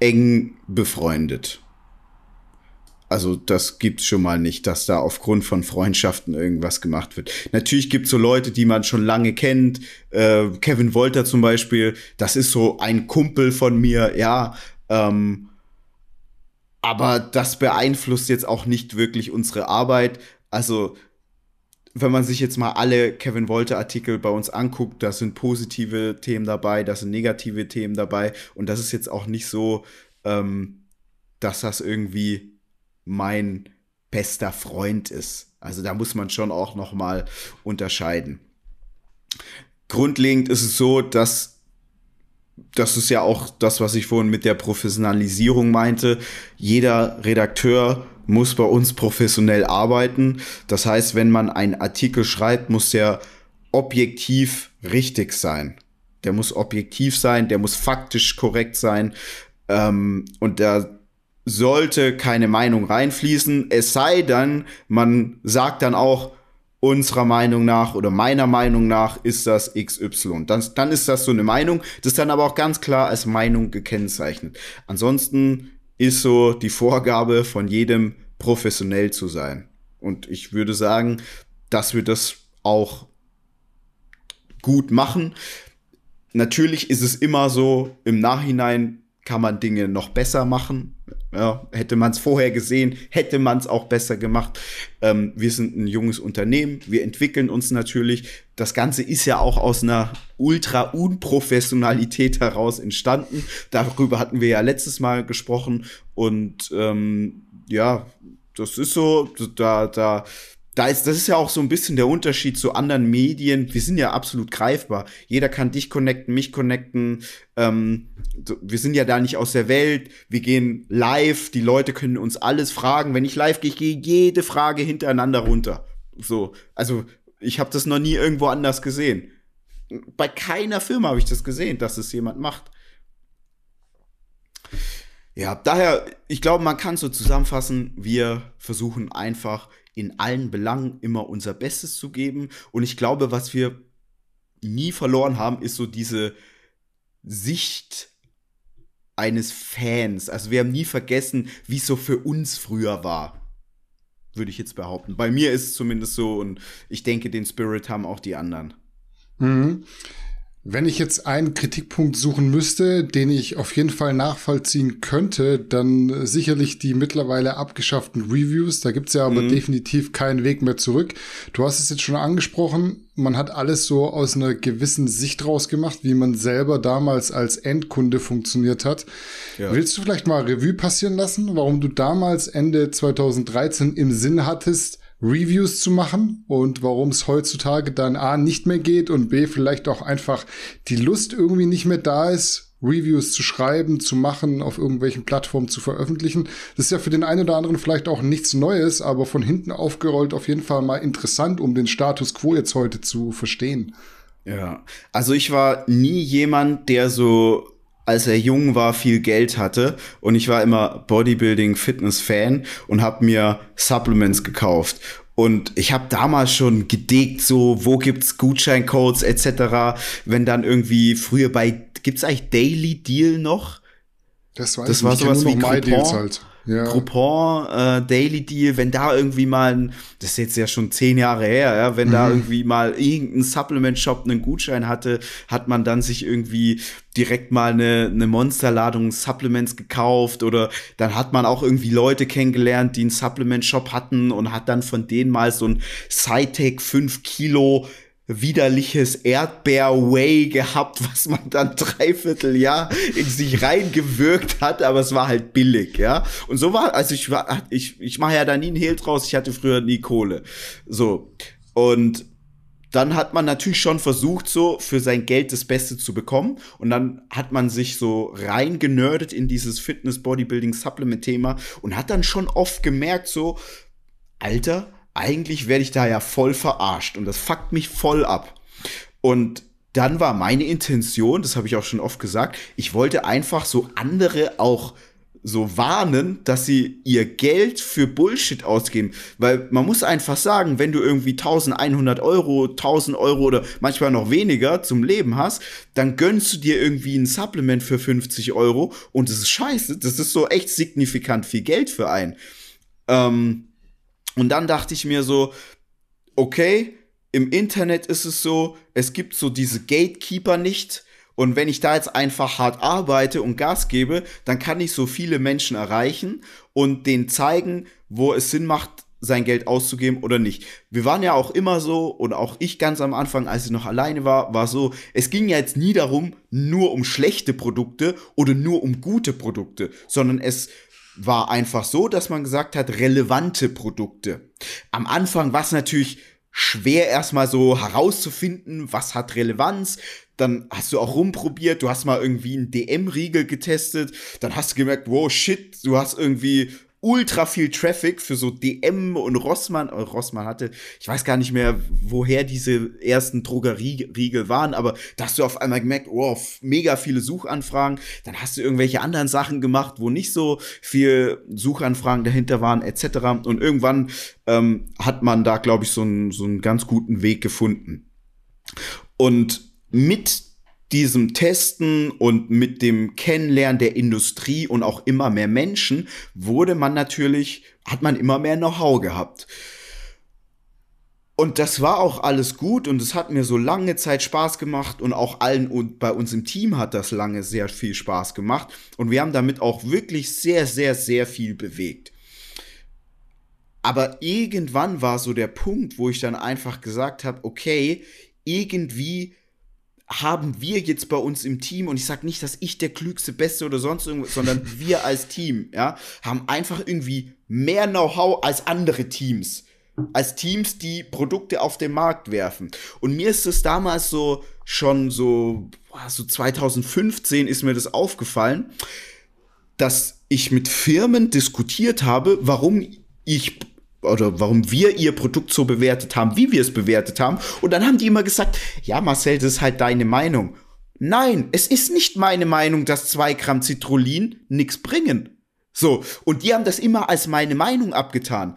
eng befreundet. Also das gibt's schon mal nicht, dass da aufgrund von Freundschaften irgendwas gemacht wird. Natürlich gibt's so Leute, die man schon lange kennt. Äh, Kevin Wolter zum Beispiel, das ist so ein Kumpel von mir, ja. Ähm, aber das beeinflusst jetzt auch nicht wirklich unsere Arbeit. Also wenn man sich jetzt mal alle Kevin Wolter Artikel bei uns anguckt, da sind positive Themen dabei, da sind negative Themen dabei und das ist jetzt auch nicht so, ähm, dass das irgendwie mein bester Freund ist. Also da muss man schon auch noch mal unterscheiden. Grundlegend ist es so, dass das ist ja auch das, was ich vorhin mit der Professionalisierung meinte. Jeder Redakteur muss bei uns professionell arbeiten. Das heißt, wenn man einen Artikel schreibt, muss der objektiv richtig sein. Der muss objektiv sein, der muss faktisch korrekt sein. Ähm, und da sollte keine Meinung reinfließen. Es sei dann, man sagt dann auch, unserer Meinung nach oder meiner Meinung nach ist das XY. Dann, dann ist das so eine Meinung. Das ist dann aber auch ganz klar als Meinung gekennzeichnet. Ansonsten ist so die Vorgabe von jedem professionell zu sein. Und ich würde sagen, dass wir das auch gut machen. Natürlich ist es immer so, im Nachhinein kann man Dinge noch besser machen. Ja, hätte man es vorher gesehen, hätte man es auch besser gemacht. Ähm, wir sind ein junges Unternehmen, wir entwickeln uns natürlich. Das Ganze ist ja auch aus einer Ultra-Unprofessionalität heraus entstanden. Darüber hatten wir ja letztes Mal gesprochen. Und ähm, ja, das ist so, da, da da ist, das ist ja auch so ein bisschen der Unterschied zu anderen Medien. Wir sind ja absolut greifbar. Jeder kann dich connecten, mich connecten. Ähm, wir sind ja da nicht aus der Welt. Wir gehen live. Die Leute können uns alles fragen. Wenn ich live gehe, ich gehe jede Frage hintereinander runter. So, also ich habe das noch nie irgendwo anders gesehen. Bei keiner Firma habe ich das gesehen, dass es jemand macht. Ja, daher, ich glaube, man kann so zusammenfassen, wir versuchen einfach in allen Belangen immer unser Bestes zu geben. Und ich glaube, was wir nie verloren haben, ist so diese Sicht eines Fans. Also wir haben nie vergessen, wie es so für uns früher war. Würde ich jetzt behaupten. Bei mir ist es zumindest so und ich denke, den Spirit haben auch die anderen. Mhm. Wenn ich jetzt einen Kritikpunkt suchen müsste, den ich auf jeden Fall nachvollziehen könnte, dann sicherlich die mittlerweile abgeschafften Reviews. Da gibt's ja aber mhm. definitiv keinen Weg mehr zurück. Du hast es jetzt schon angesprochen, man hat alles so aus einer gewissen Sicht rausgemacht, wie man selber damals als Endkunde funktioniert hat. Ja. Willst du vielleicht mal Revue passieren lassen, warum du damals Ende 2013 im Sinn hattest, Reviews zu machen und warum es heutzutage dann A nicht mehr geht und B vielleicht auch einfach die Lust irgendwie nicht mehr da ist, Reviews zu schreiben, zu machen, auf irgendwelchen Plattformen zu veröffentlichen. Das ist ja für den einen oder anderen vielleicht auch nichts Neues, aber von hinten aufgerollt auf jeden Fall mal interessant, um den Status quo jetzt heute zu verstehen. Ja, also ich war nie jemand, der so als er jung war, viel Geld hatte und ich war immer Bodybuilding Fitness Fan und habe mir Supplements gekauft und ich habe damals schon gedegt, so wo gibt's Gutscheincodes etc. Wenn dann irgendwie früher bei gibt's eigentlich Daily Deal noch? Das, weiß das war sowas wie Coupon. Halt ja. Groupon, äh, Daily Deal, wenn da irgendwie mal, ein, das ist jetzt ja schon zehn Jahre her, ja, wenn mhm. da irgendwie mal irgendein Supplement-Shop einen Gutschein hatte, hat man dann sich irgendwie direkt mal eine, eine Monsterladung Supplements gekauft oder dann hat man auch irgendwie Leute kennengelernt, die einen Supplement-Shop hatten und hat dann von denen mal so ein Cytec 5 Kilo widerliches Erdbeer-Way gehabt, was man dann dreiviertel Jahr in sich reingewirkt hat, aber es war halt billig, ja. Und so war, also ich war, ich, ich mache ja da nie einen Hehl draus, ich hatte früher nie Kohle. So. Und dann hat man natürlich schon versucht, so für sein Geld das Beste zu bekommen. Und dann hat man sich so reingenördet in dieses Fitness-Bodybuilding-Supplement-Thema und hat dann schon oft gemerkt, so, Alter, eigentlich werde ich da ja voll verarscht und das fuckt mich voll ab. Und dann war meine Intention, das habe ich auch schon oft gesagt, ich wollte einfach so andere auch so warnen, dass sie ihr Geld für Bullshit ausgeben. Weil man muss einfach sagen, wenn du irgendwie 1100 Euro, 1000 Euro oder manchmal noch weniger zum Leben hast, dann gönnst du dir irgendwie ein Supplement für 50 Euro und das ist scheiße. Das ist so echt signifikant viel Geld für einen. Ähm, und dann dachte ich mir so, okay, im Internet ist es so, es gibt so diese Gatekeeper nicht und wenn ich da jetzt einfach hart arbeite und Gas gebe, dann kann ich so viele Menschen erreichen und denen zeigen, wo es Sinn macht, sein Geld auszugeben oder nicht. Wir waren ja auch immer so, und auch ich ganz am Anfang, als ich noch alleine war, war so, es ging ja jetzt nie darum, nur um schlechte Produkte oder nur um gute Produkte, sondern es war einfach so, dass man gesagt hat, relevante Produkte. Am Anfang war es natürlich schwer erstmal so herauszufinden, was hat Relevanz. Dann hast du auch rumprobiert, du hast mal irgendwie einen DM-Riegel getestet, dann hast du gemerkt, wow, shit, du hast irgendwie ultra viel Traffic für so DM und Rossmann. Oh, Rossmann hatte, ich weiß gar nicht mehr, woher diese ersten Drogeriegel waren, aber da hast du auf einmal gemerkt, wow, mega viele Suchanfragen. Dann hast du irgendwelche anderen Sachen gemacht, wo nicht so viel Suchanfragen dahinter waren, etc. Und irgendwann ähm, hat man da, glaube ich, so einen, so einen ganz guten Weg gefunden. Und mit diesem Testen und mit dem Kennenlernen der Industrie und auch immer mehr Menschen wurde man natürlich, hat man immer mehr Know-how gehabt. Und das war auch alles gut und es hat mir so lange Zeit Spaß gemacht und auch allen und bei uns im Team hat das lange sehr viel Spaß gemacht und wir haben damit auch wirklich sehr, sehr, sehr viel bewegt. Aber irgendwann war so der Punkt, wo ich dann einfach gesagt habe, okay, irgendwie haben wir jetzt bei uns im Team, und ich sage nicht, dass ich der klügste, beste oder sonst irgendwas, sondern wir als Team, ja, haben einfach irgendwie mehr Know-how als andere Teams. Als Teams, die Produkte auf den Markt werfen. Und mir ist es damals so, schon so, so 2015 ist mir das aufgefallen, dass ich mit Firmen diskutiert habe, warum ich oder warum wir ihr Produkt so bewertet haben, wie wir es bewertet haben. Und dann haben die immer gesagt, ja, Marcel, das ist halt deine Meinung. Nein, es ist nicht meine Meinung, dass zwei Gramm Citrullin nichts bringen. So, und die haben das immer als meine Meinung abgetan.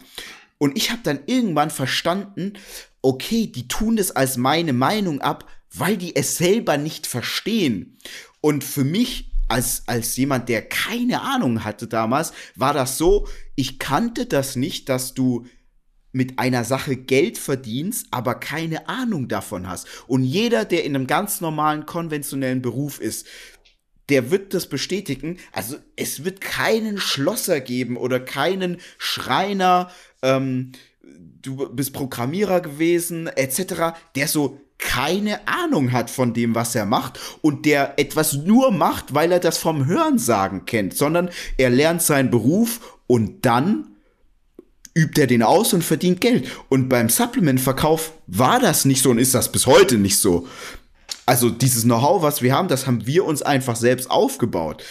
Und ich habe dann irgendwann verstanden, okay, die tun das als meine Meinung ab, weil die es selber nicht verstehen. Und für mich als, als jemand, der keine Ahnung hatte damals, war das so, ich kannte das nicht, dass du mit einer Sache Geld verdienst, aber keine Ahnung davon hast. Und jeder, der in einem ganz normalen, konventionellen Beruf ist, der wird das bestätigen. Also es wird keinen Schlosser geben oder keinen Schreiner, ähm, du bist Programmierer gewesen, etc., der so keine Ahnung hat von dem, was er macht und der etwas nur macht, weil er das vom Hörensagen kennt, sondern er lernt seinen Beruf und dann übt er den aus und verdient Geld. Und beim Supplement-Verkauf war das nicht so und ist das bis heute nicht so. Also dieses Know-how, was wir haben, das haben wir uns einfach selbst aufgebaut.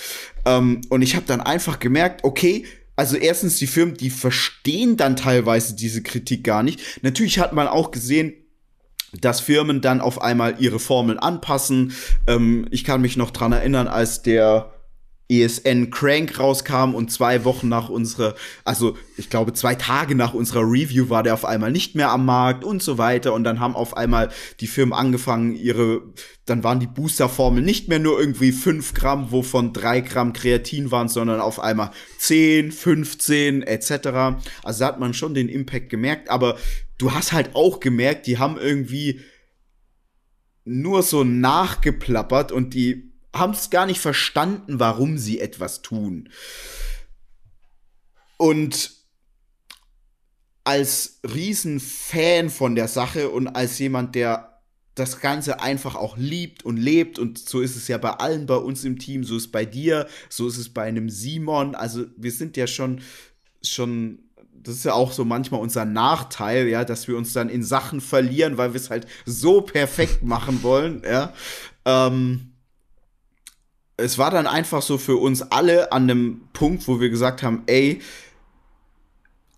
Ähm, und ich habe dann einfach gemerkt, okay, also erstens die Firmen, die verstehen dann teilweise diese Kritik gar nicht. Natürlich hat man auch gesehen, dass Firmen dann auf einmal ihre Formeln anpassen. Ähm, ich kann mich noch dran erinnern, als der ESN Crank rauskam und zwei Wochen nach unserer, also ich glaube zwei Tage nach unserer Review war der auf einmal nicht mehr am Markt und so weiter und dann haben auf einmal die Firmen angefangen ihre, dann waren die Boosterformeln nicht mehr nur irgendwie fünf Gramm, wovon drei Gramm Kreatin waren, sondern auf einmal zehn, 15 etc. Also da hat man schon den Impact gemerkt, aber du hast halt auch gemerkt, die haben irgendwie nur so nachgeplappert und die haben es gar nicht verstanden, warum sie etwas tun. Und als Riesenfan von der Sache und als jemand, der das Ganze einfach auch liebt und lebt und so ist es ja bei allen bei uns im Team, so ist es bei dir, so ist es bei einem Simon, also wir sind ja schon schon das ist ja auch so manchmal unser Nachteil, ja, dass wir uns dann in Sachen verlieren, weil wir es halt so perfekt machen wollen, ja. Ähm, es war dann einfach so für uns alle an einem Punkt, wo wir gesagt haben, ey,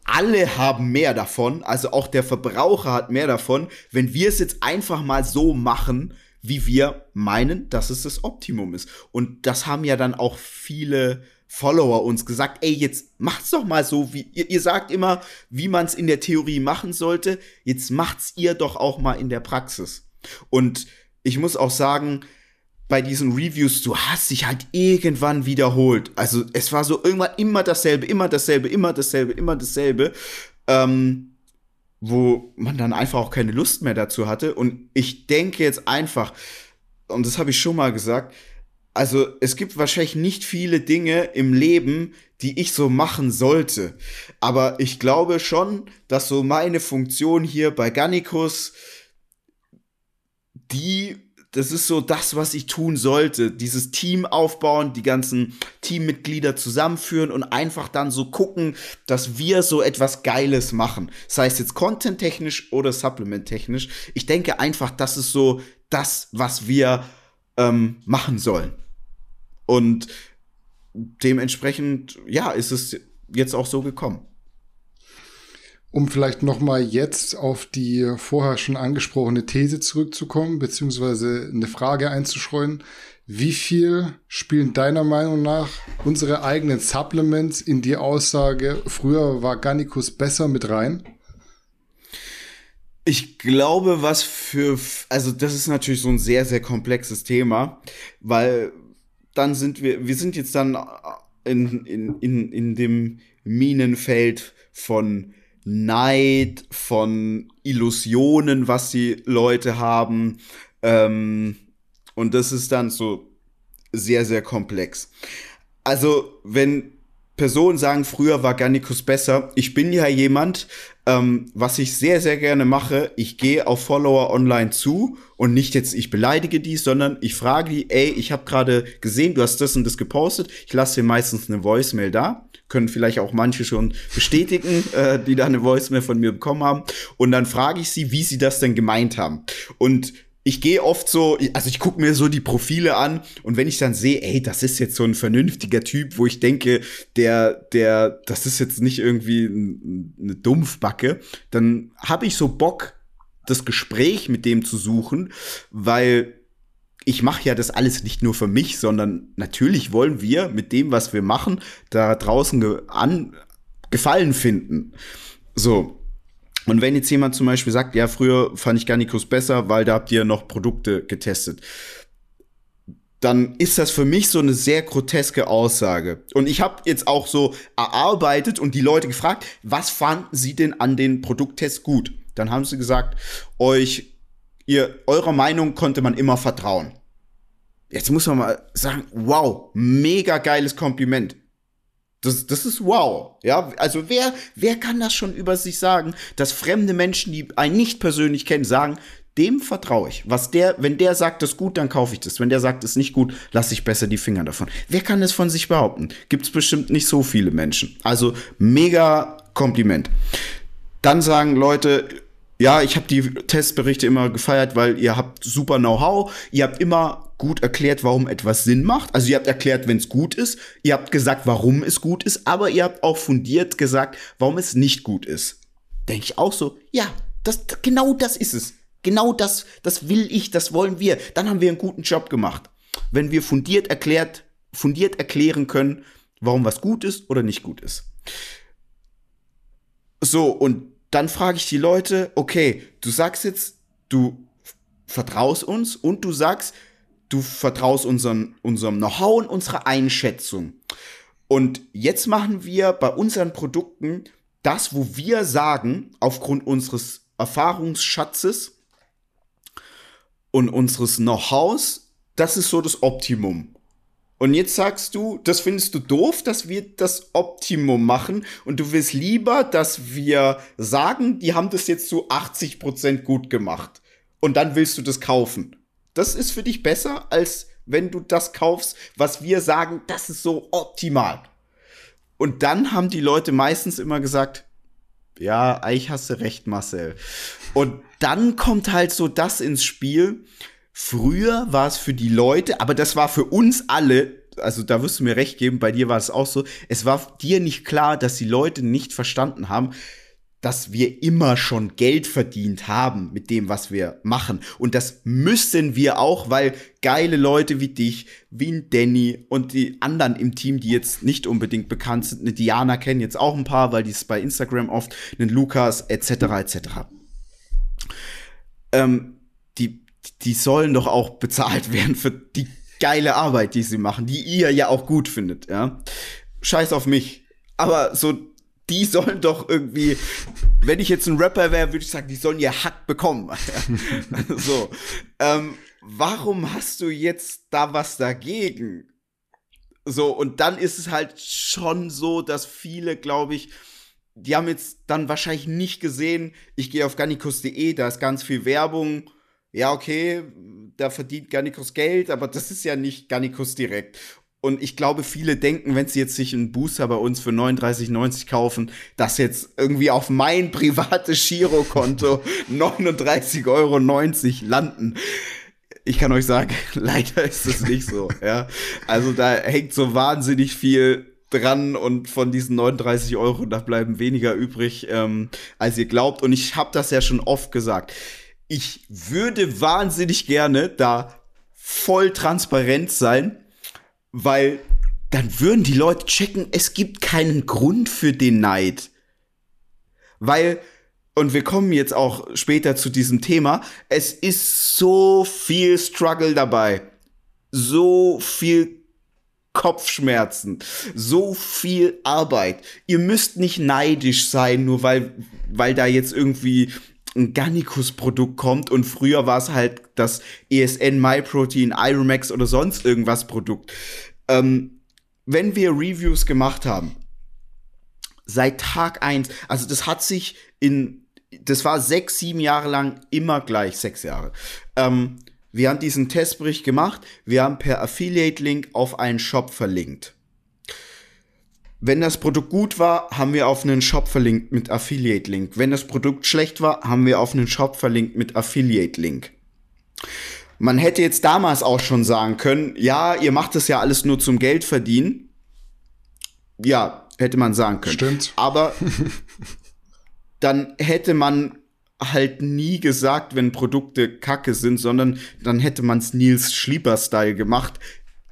alle haben mehr davon, also auch der Verbraucher hat mehr davon, wenn wir es jetzt einfach mal so machen, wie wir meinen, dass es das Optimum ist. Und das haben ja dann auch viele Follower uns gesagt, ey, jetzt macht's doch mal so, wie ihr, ihr sagt immer, wie man es in der Theorie machen sollte, jetzt macht's ihr doch auch mal in der Praxis. Und ich muss auch sagen, bei diesen Reviews, du hast dich halt irgendwann wiederholt. Also es war so irgendwann immer dasselbe, immer dasselbe, immer dasselbe, immer dasselbe. Ähm, wo man dann einfach auch keine Lust mehr dazu hatte. Und ich denke jetzt einfach, und das habe ich schon mal gesagt, also es gibt wahrscheinlich nicht viele Dinge im Leben, die ich so machen sollte. Aber ich glaube schon, dass so meine Funktion hier bei Gannikus, die das ist so das, was ich tun sollte. Dieses Team aufbauen, die ganzen Teammitglieder zusammenführen und einfach dann so gucken, dass wir so etwas Geiles machen. Sei es jetzt content-technisch oder supplement-technisch. Ich denke einfach, das ist so das, was wir ähm, machen sollen. Und dementsprechend, ja, ist es jetzt auch so gekommen. Um vielleicht noch mal jetzt auf die vorher schon angesprochene These zurückzukommen, beziehungsweise eine Frage einzuschreuen. Wie viel spielen deiner Meinung nach unsere eigenen Supplements in die Aussage, früher war Gannikus besser mit rein? Ich glaube, was für, also das ist natürlich so ein sehr, sehr komplexes Thema, weil dann sind wir, wir sind jetzt dann in, in, in, in dem Minenfeld von Neid, von Illusionen, was die Leute haben. Ähm, und das ist dann so sehr, sehr komplex. Also, wenn Personen sagen, früher war Garnicus besser, ich bin ja jemand, ähm, was ich sehr, sehr gerne mache, ich gehe auf Follower online zu und nicht jetzt, ich beleidige die, sondern ich frage die, ey, ich habe gerade gesehen, du hast das und das gepostet, ich lasse dir meistens eine Voicemail da können vielleicht auch manche schon bestätigen, äh, die da eine Voicemail von mir bekommen haben. Und dann frage ich sie, wie sie das denn gemeint haben. Und ich gehe oft so, also ich gucke mir so die Profile an und wenn ich dann sehe, ey, das ist jetzt so ein vernünftiger Typ, wo ich denke, der, der, das ist jetzt nicht irgendwie eine Dumpfbacke, dann habe ich so Bock, das Gespräch mit dem zu suchen, weil ich mache ja das alles nicht nur für mich, sondern natürlich wollen wir mit dem, was wir machen, da draußen ge an Gefallen finden. So. Und wenn jetzt jemand zum Beispiel sagt, ja, früher fand ich Garnicus besser, weil da habt ihr noch Produkte getestet, dann ist das für mich so eine sehr groteske Aussage. Und ich habe jetzt auch so erarbeitet und die Leute gefragt, was fanden sie denn an den Produkttests gut? Dann haben sie gesagt, euch ihr, eurer Meinung konnte man immer vertrauen. Jetzt muss man mal sagen, wow, mega geiles Kompliment. Das, das ist wow. Ja, also wer, wer kann das schon über sich sagen, dass fremde Menschen, die einen nicht persönlich kennen, sagen, dem vertraue ich. Was der, wenn der sagt, das ist gut, dann kaufe ich das. Wenn der sagt, das ist nicht gut, lasse ich besser die Finger davon. Wer kann das von sich behaupten? Gibt es bestimmt nicht so viele Menschen. Also mega Kompliment. Dann sagen Leute, ja, ich habe die Testberichte immer gefeiert, weil ihr habt super Know-how, ihr habt immer gut erklärt, warum etwas Sinn macht. Also ihr habt erklärt, wenn es gut ist, ihr habt gesagt, warum es gut ist, aber ihr habt auch fundiert gesagt, warum es nicht gut ist. Denke ich auch so, ja, das, genau das ist es. Genau das, das will ich, das wollen wir. Dann haben wir einen guten Job gemacht. Wenn wir fundiert erklärt, fundiert erklären können, warum was gut ist oder nicht gut ist. So, und dann frage ich die Leute, okay, du sagst jetzt, du vertraust uns und du sagst, du vertraust unseren, unserem Know-how und unserer Einschätzung. Und jetzt machen wir bei unseren Produkten das, wo wir sagen, aufgrund unseres Erfahrungsschatzes und unseres Know-hows, das ist so das Optimum. Und jetzt sagst du, das findest du doof, dass wir das Optimum machen und du willst lieber, dass wir sagen, die haben das jetzt zu 80% gut gemacht. Und dann willst du das kaufen. Das ist für dich besser, als wenn du das kaufst, was wir sagen, das ist so optimal. Und dann haben die Leute meistens immer gesagt, ja, hast du recht, Marcel. Und dann kommt halt so das ins Spiel, Früher war es für die Leute, aber das war für uns alle, also da wirst du mir recht geben, bei dir war es auch so, es war dir nicht klar, dass die Leute nicht verstanden haben, dass wir immer schon Geld verdient haben mit dem, was wir machen. Und das müssen wir auch, weil geile Leute wie dich, wie ein Danny und die anderen im Team, die jetzt nicht unbedingt bekannt sind, eine Diana kennen jetzt auch ein paar, weil die ist bei Instagram oft, einen Lukas etc. etc. Ähm, die, sollen doch auch bezahlt werden für die geile Arbeit, die sie machen, die ihr ja auch gut findet, ja. Scheiß auf mich. Aber so die sollen doch irgendwie, wenn ich jetzt ein Rapper wäre, würde ich sagen, die sollen ihr Hack bekommen. so. Ähm, warum hast du jetzt da was dagegen? So, und dann ist es halt schon so, dass viele, glaube ich, die haben jetzt dann wahrscheinlich nicht gesehen, ich gehe auf garnikus.de, da ist ganz viel Werbung. Ja, okay, da verdient Garnikus Geld, aber das ist ja nicht Garnikus direkt. Und ich glaube, viele denken, wenn sie jetzt sich einen Booster bei uns für 39,90 kaufen, dass jetzt irgendwie auf mein privates Girokonto 39,90 Euro landen. Ich kann euch sagen, leider ist es nicht so. ja, also da hängt so wahnsinnig viel dran und von diesen 39 Euro, da bleiben weniger übrig, ähm, als ihr glaubt. Und ich habe das ja schon oft gesagt. Ich würde wahnsinnig gerne da voll transparent sein weil dann würden die Leute checken, es gibt keinen Grund für den Neid. Weil, und wir kommen jetzt auch später zu diesem Thema, es ist so viel Struggle dabei. So viel Kopfschmerzen, so viel Arbeit. Ihr müsst nicht neidisch sein, nur weil, weil da jetzt irgendwie ein Gannicus-Produkt kommt und früher war es halt das ESN MyProtein, Iromax oder sonst irgendwas Produkt. Ähm, wenn wir Reviews gemacht haben, seit Tag eins, also das hat sich in, das war sechs, sieben Jahre lang immer gleich, sechs Jahre. Ähm, wir haben diesen Testbericht gemacht, wir haben per Affiliate-Link auf einen Shop verlinkt. Wenn das Produkt gut war, haben wir auf einen Shop verlinkt mit Affiliate-Link. Wenn das Produkt schlecht war, haben wir auf einen Shop verlinkt mit Affiliate-Link. Man hätte jetzt damals auch schon sagen können, ja, ihr macht das ja alles nur zum Geld verdienen. Ja, hätte man sagen können. Stimmt. Aber dann hätte man halt nie gesagt, wenn Produkte kacke sind, sondern dann hätte man es Nils Schlieper-Style gemacht,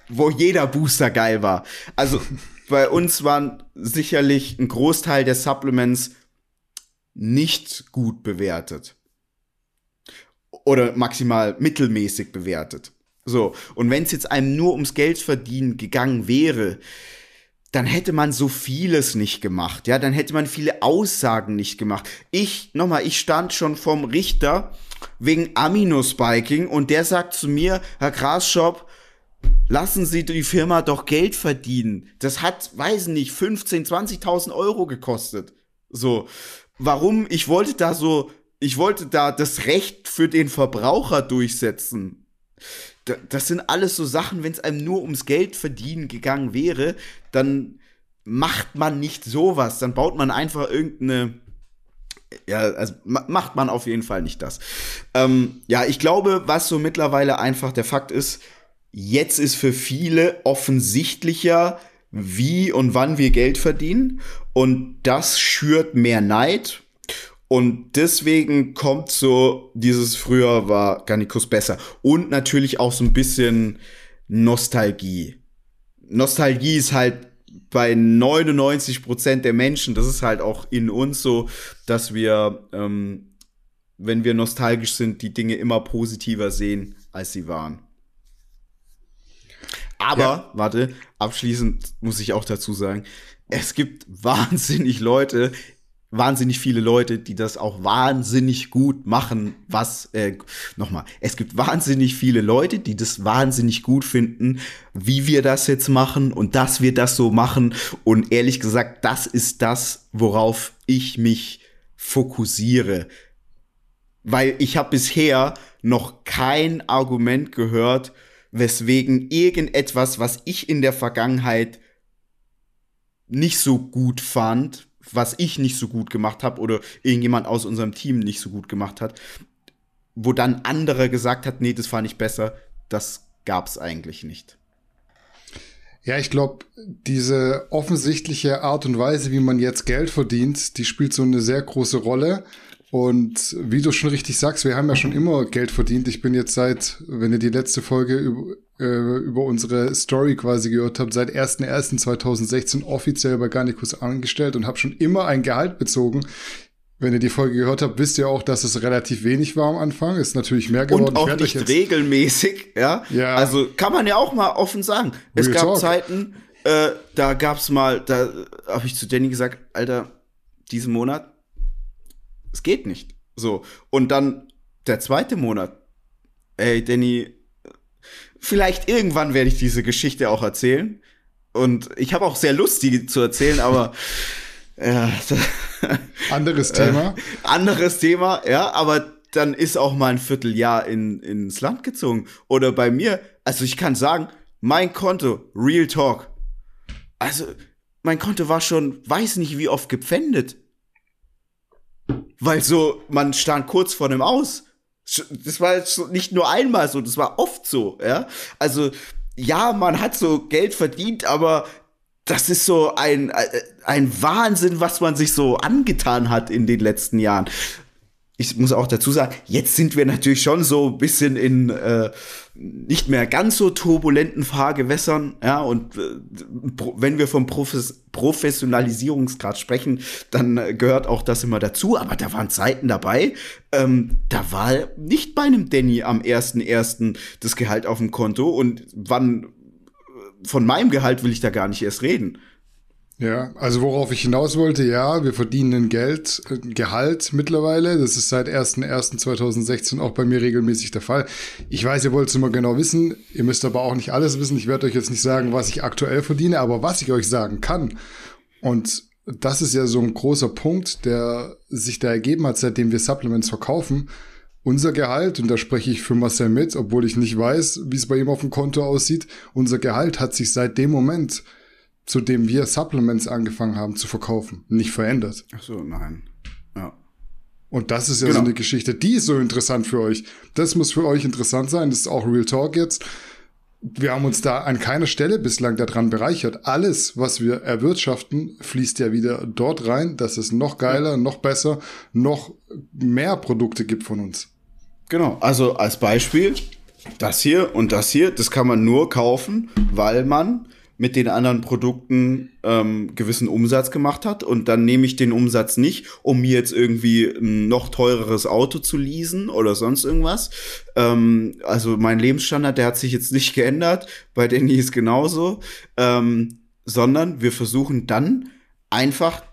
wo jeder Booster geil war. Also bei uns waren sicherlich ein Großteil der Supplements nicht gut bewertet. Oder maximal mittelmäßig bewertet. So, und wenn es jetzt einem nur ums Geld verdienen gegangen wäre, dann hätte man so vieles nicht gemacht. Ja, dann hätte man viele Aussagen nicht gemacht. Ich, nochmal, ich stand schon vom Richter wegen Aminospiking und der sagt zu mir, Herr Grasshop, lassen Sie die Firma doch Geld verdienen. Das hat, weiß nicht, 15, 20.000 Euro gekostet. So, warum? Ich wollte da so, ich wollte da das Recht für den Verbraucher durchsetzen. Das sind alles so Sachen, wenn es einem nur ums Geld verdienen gegangen wäre, dann macht man nicht sowas. Dann baut man einfach irgendeine ja, also macht man auf jeden Fall nicht das. Ähm, ja, ich glaube, was so mittlerweile einfach der Fakt ist, jetzt ist für viele offensichtlicher, wie und wann wir Geld verdienen. Und das schürt mehr Neid. Und deswegen kommt so dieses früher war Garnikus besser. Und natürlich auch so ein bisschen Nostalgie. Nostalgie ist halt bei 99 Prozent der Menschen, das ist halt auch in uns so, dass wir, ähm, wenn wir nostalgisch sind, die Dinge immer positiver sehen, als sie waren. Aber, ja. warte, abschließend muss ich auch dazu sagen, es gibt wahnsinnig Leute, wahnsinnig viele Leute, die das auch wahnsinnig gut machen, was, äh, nochmal, es gibt wahnsinnig viele Leute, die das wahnsinnig gut finden, wie wir das jetzt machen und dass wir das so machen. Und ehrlich gesagt, das ist das, worauf ich mich fokussiere. Weil ich habe bisher noch kein Argument gehört, weswegen irgendetwas, was ich in der Vergangenheit nicht so gut fand, was ich nicht so gut gemacht habe oder irgendjemand aus unserem Team nicht so gut gemacht hat, wo dann andere gesagt hat, nee, das fand ich besser, das gab's eigentlich nicht. Ja, ich glaube, diese offensichtliche Art und Weise, wie man jetzt Geld verdient, die spielt so eine sehr große Rolle. Und wie du schon richtig sagst, wir haben ja schon immer Geld verdient. Ich bin jetzt seit, wenn ihr die letzte Folge über, äh, über unsere Story quasi gehört habt, seit 1.1.2016 offiziell bei Garnicus angestellt und habe schon immer ein Gehalt bezogen. Wenn ihr die Folge gehört habt, wisst ihr auch, dass es relativ wenig war am Anfang. Ist natürlich mehr geworden. Und auch nicht regelmäßig, ja? ja. Also kann man ja auch mal offen sagen. Real es gab Talk. Zeiten, äh, da gab's mal, da habe ich zu Danny gesagt, Alter, diesen Monat, es geht nicht. So. Und dann der zweite Monat, ey, Danny, vielleicht irgendwann werde ich diese Geschichte auch erzählen. Und ich habe auch sehr Lust, die zu erzählen, aber ja, anderes Thema. Äh, anderes Thema, ja, aber dann ist auch mal ein Vierteljahr in, ins Land gezogen. Oder bei mir, also ich kann sagen, mein Konto, Real Talk. Also, mein Konto war schon, weiß nicht wie oft gepfändet. Weil so, man stand kurz vor dem Aus. Das war jetzt nicht nur einmal so, das war oft so, ja. Also, ja, man hat so Geld verdient, aber das ist so ein, äh, ein Wahnsinn, was man sich so angetan hat in den letzten Jahren. Ich muss auch dazu sagen, jetzt sind wir natürlich schon so ein bisschen in äh, nicht mehr ganz so turbulenten Fahrgewässern, ja, und äh, wenn wir vom Profes Professionalisierungsgrad sprechen, dann äh, gehört auch das immer dazu, aber da waren Zeiten dabei, ähm, da war nicht bei einem Danny am 1.1. das Gehalt auf dem Konto und wann von meinem Gehalt will ich da gar nicht erst reden. Ja, also worauf ich hinaus wollte, ja, wir verdienen Geld, äh, Gehalt mittlerweile. Das ist seit 1.1.2016 auch bei mir regelmäßig der Fall. Ich weiß, ihr wollt es immer genau wissen. Ihr müsst aber auch nicht alles wissen. Ich werde euch jetzt nicht sagen, was ich aktuell verdiene, aber was ich euch sagen kann. Und das ist ja so ein großer Punkt, der sich da ergeben hat, seitdem wir Supplements verkaufen unser Gehalt, und da spreche ich für Marcel mit, obwohl ich nicht weiß, wie es bei ihm auf dem Konto aussieht, unser Gehalt hat sich seit dem Moment, zu dem wir Supplements angefangen haben zu verkaufen, nicht verändert. Ach so, nein. Ja. Und das ist ja genau. so eine Geschichte, die ist so interessant für euch. Das muss für euch interessant sein. Das ist auch Real Talk jetzt. Wir haben uns da an keiner Stelle bislang daran bereichert. Alles, was wir erwirtschaften, fließt ja wieder dort rein, dass es noch geiler, noch besser, noch mehr Produkte gibt von uns. Genau, also als Beispiel, das hier und das hier, das kann man nur kaufen, weil man mit den anderen Produkten ähm, gewissen Umsatz gemacht hat und dann nehme ich den Umsatz nicht, um mir jetzt irgendwie ein noch teureres Auto zu leasen oder sonst irgendwas. Ähm, also mein Lebensstandard, der hat sich jetzt nicht geändert, bei Danny ist genauso, ähm, sondern wir versuchen dann einfach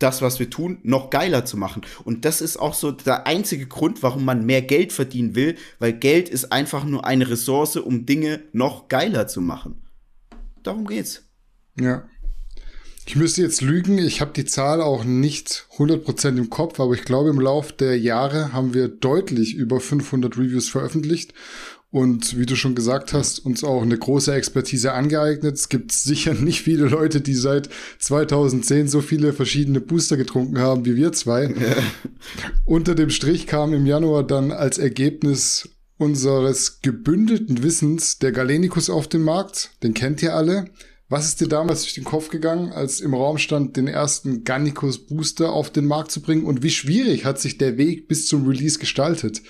das, was wir tun, noch geiler zu machen. Und das ist auch so der einzige Grund, warum man mehr Geld verdienen will, weil Geld ist einfach nur eine Ressource, um Dinge noch geiler zu machen. Darum geht's. Ja. Ich müsste jetzt lügen, ich habe die Zahl auch nicht 100% im Kopf, aber ich glaube, im Lauf der Jahre haben wir deutlich über 500 Reviews veröffentlicht und wie du schon gesagt hast, uns auch eine große Expertise angeeignet. Es gibt sicher nicht viele Leute, die seit 2010 so viele verschiedene Booster getrunken haben wie wir zwei. Ja. Unter dem Strich kam im Januar dann als Ergebnis unseres gebündelten Wissens der Galenicus auf den Markt. Den kennt ihr alle. Was ist dir damals durch den Kopf gegangen, als im Raum stand, den ersten Gallicus Booster auf den Markt zu bringen? Und wie schwierig hat sich der Weg bis zum Release gestaltet?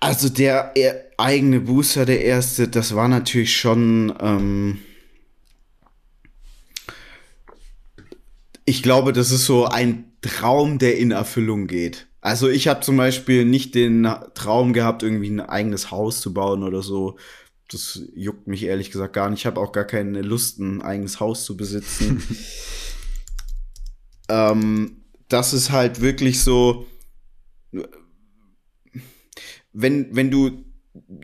Also der eigene Booster, der erste, das war natürlich schon. Ähm ich glaube, das ist so ein Traum, der in Erfüllung geht. Also ich habe zum Beispiel nicht den Traum gehabt, irgendwie ein eigenes Haus zu bauen oder so. Das juckt mich ehrlich gesagt gar nicht. Ich habe auch gar keine Lust, ein eigenes Haus zu besitzen. ähm, das ist halt wirklich so wenn, wenn du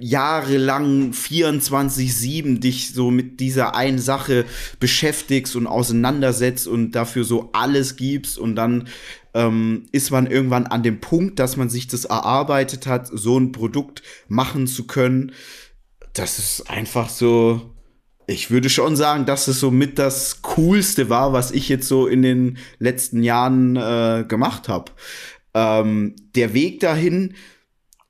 jahrelang 24-7 dich so mit dieser einen Sache beschäftigst und auseinandersetzt und dafür so alles gibst und dann ähm, ist man irgendwann an dem Punkt, dass man sich das erarbeitet hat, so ein Produkt machen zu können. Das ist einfach so, ich würde schon sagen, dass es so mit das Coolste war, was ich jetzt so in den letzten Jahren äh, gemacht habe. Ähm, der Weg dahin,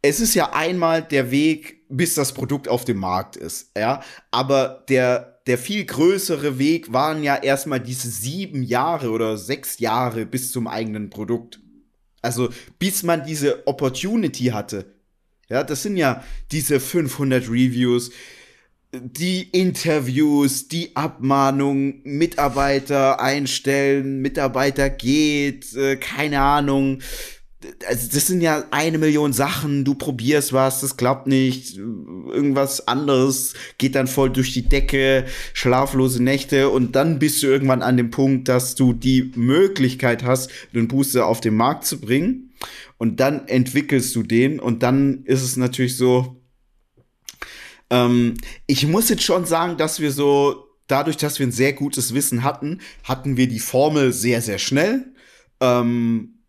es ist ja einmal der Weg, bis das Produkt auf dem Markt ist, ja. Aber der, der viel größere Weg waren ja erstmal diese sieben Jahre oder sechs Jahre bis zum eigenen Produkt. Also, bis man diese Opportunity hatte. Ja, das sind ja diese 500 Reviews, die Interviews, die Abmahnung, Mitarbeiter einstellen, Mitarbeiter geht, äh, keine Ahnung. Also das sind ja eine Million Sachen, du probierst was, das klappt nicht, irgendwas anderes geht dann voll durch die Decke, schlaflose Nächte und dann bist du irgendwann an dem Punkt, dass du die Möglichkeit hast, den Booster auf den Markt zu bringen und dann entwickelst du den und dann ist es natürlich so, ähm, ich muss jetzt schon sagen, dass wir so, dadurch, dass wir ein sehr gutes Wissen hatten, hatten wir die Formel sehr, sehr schnell. Ähm,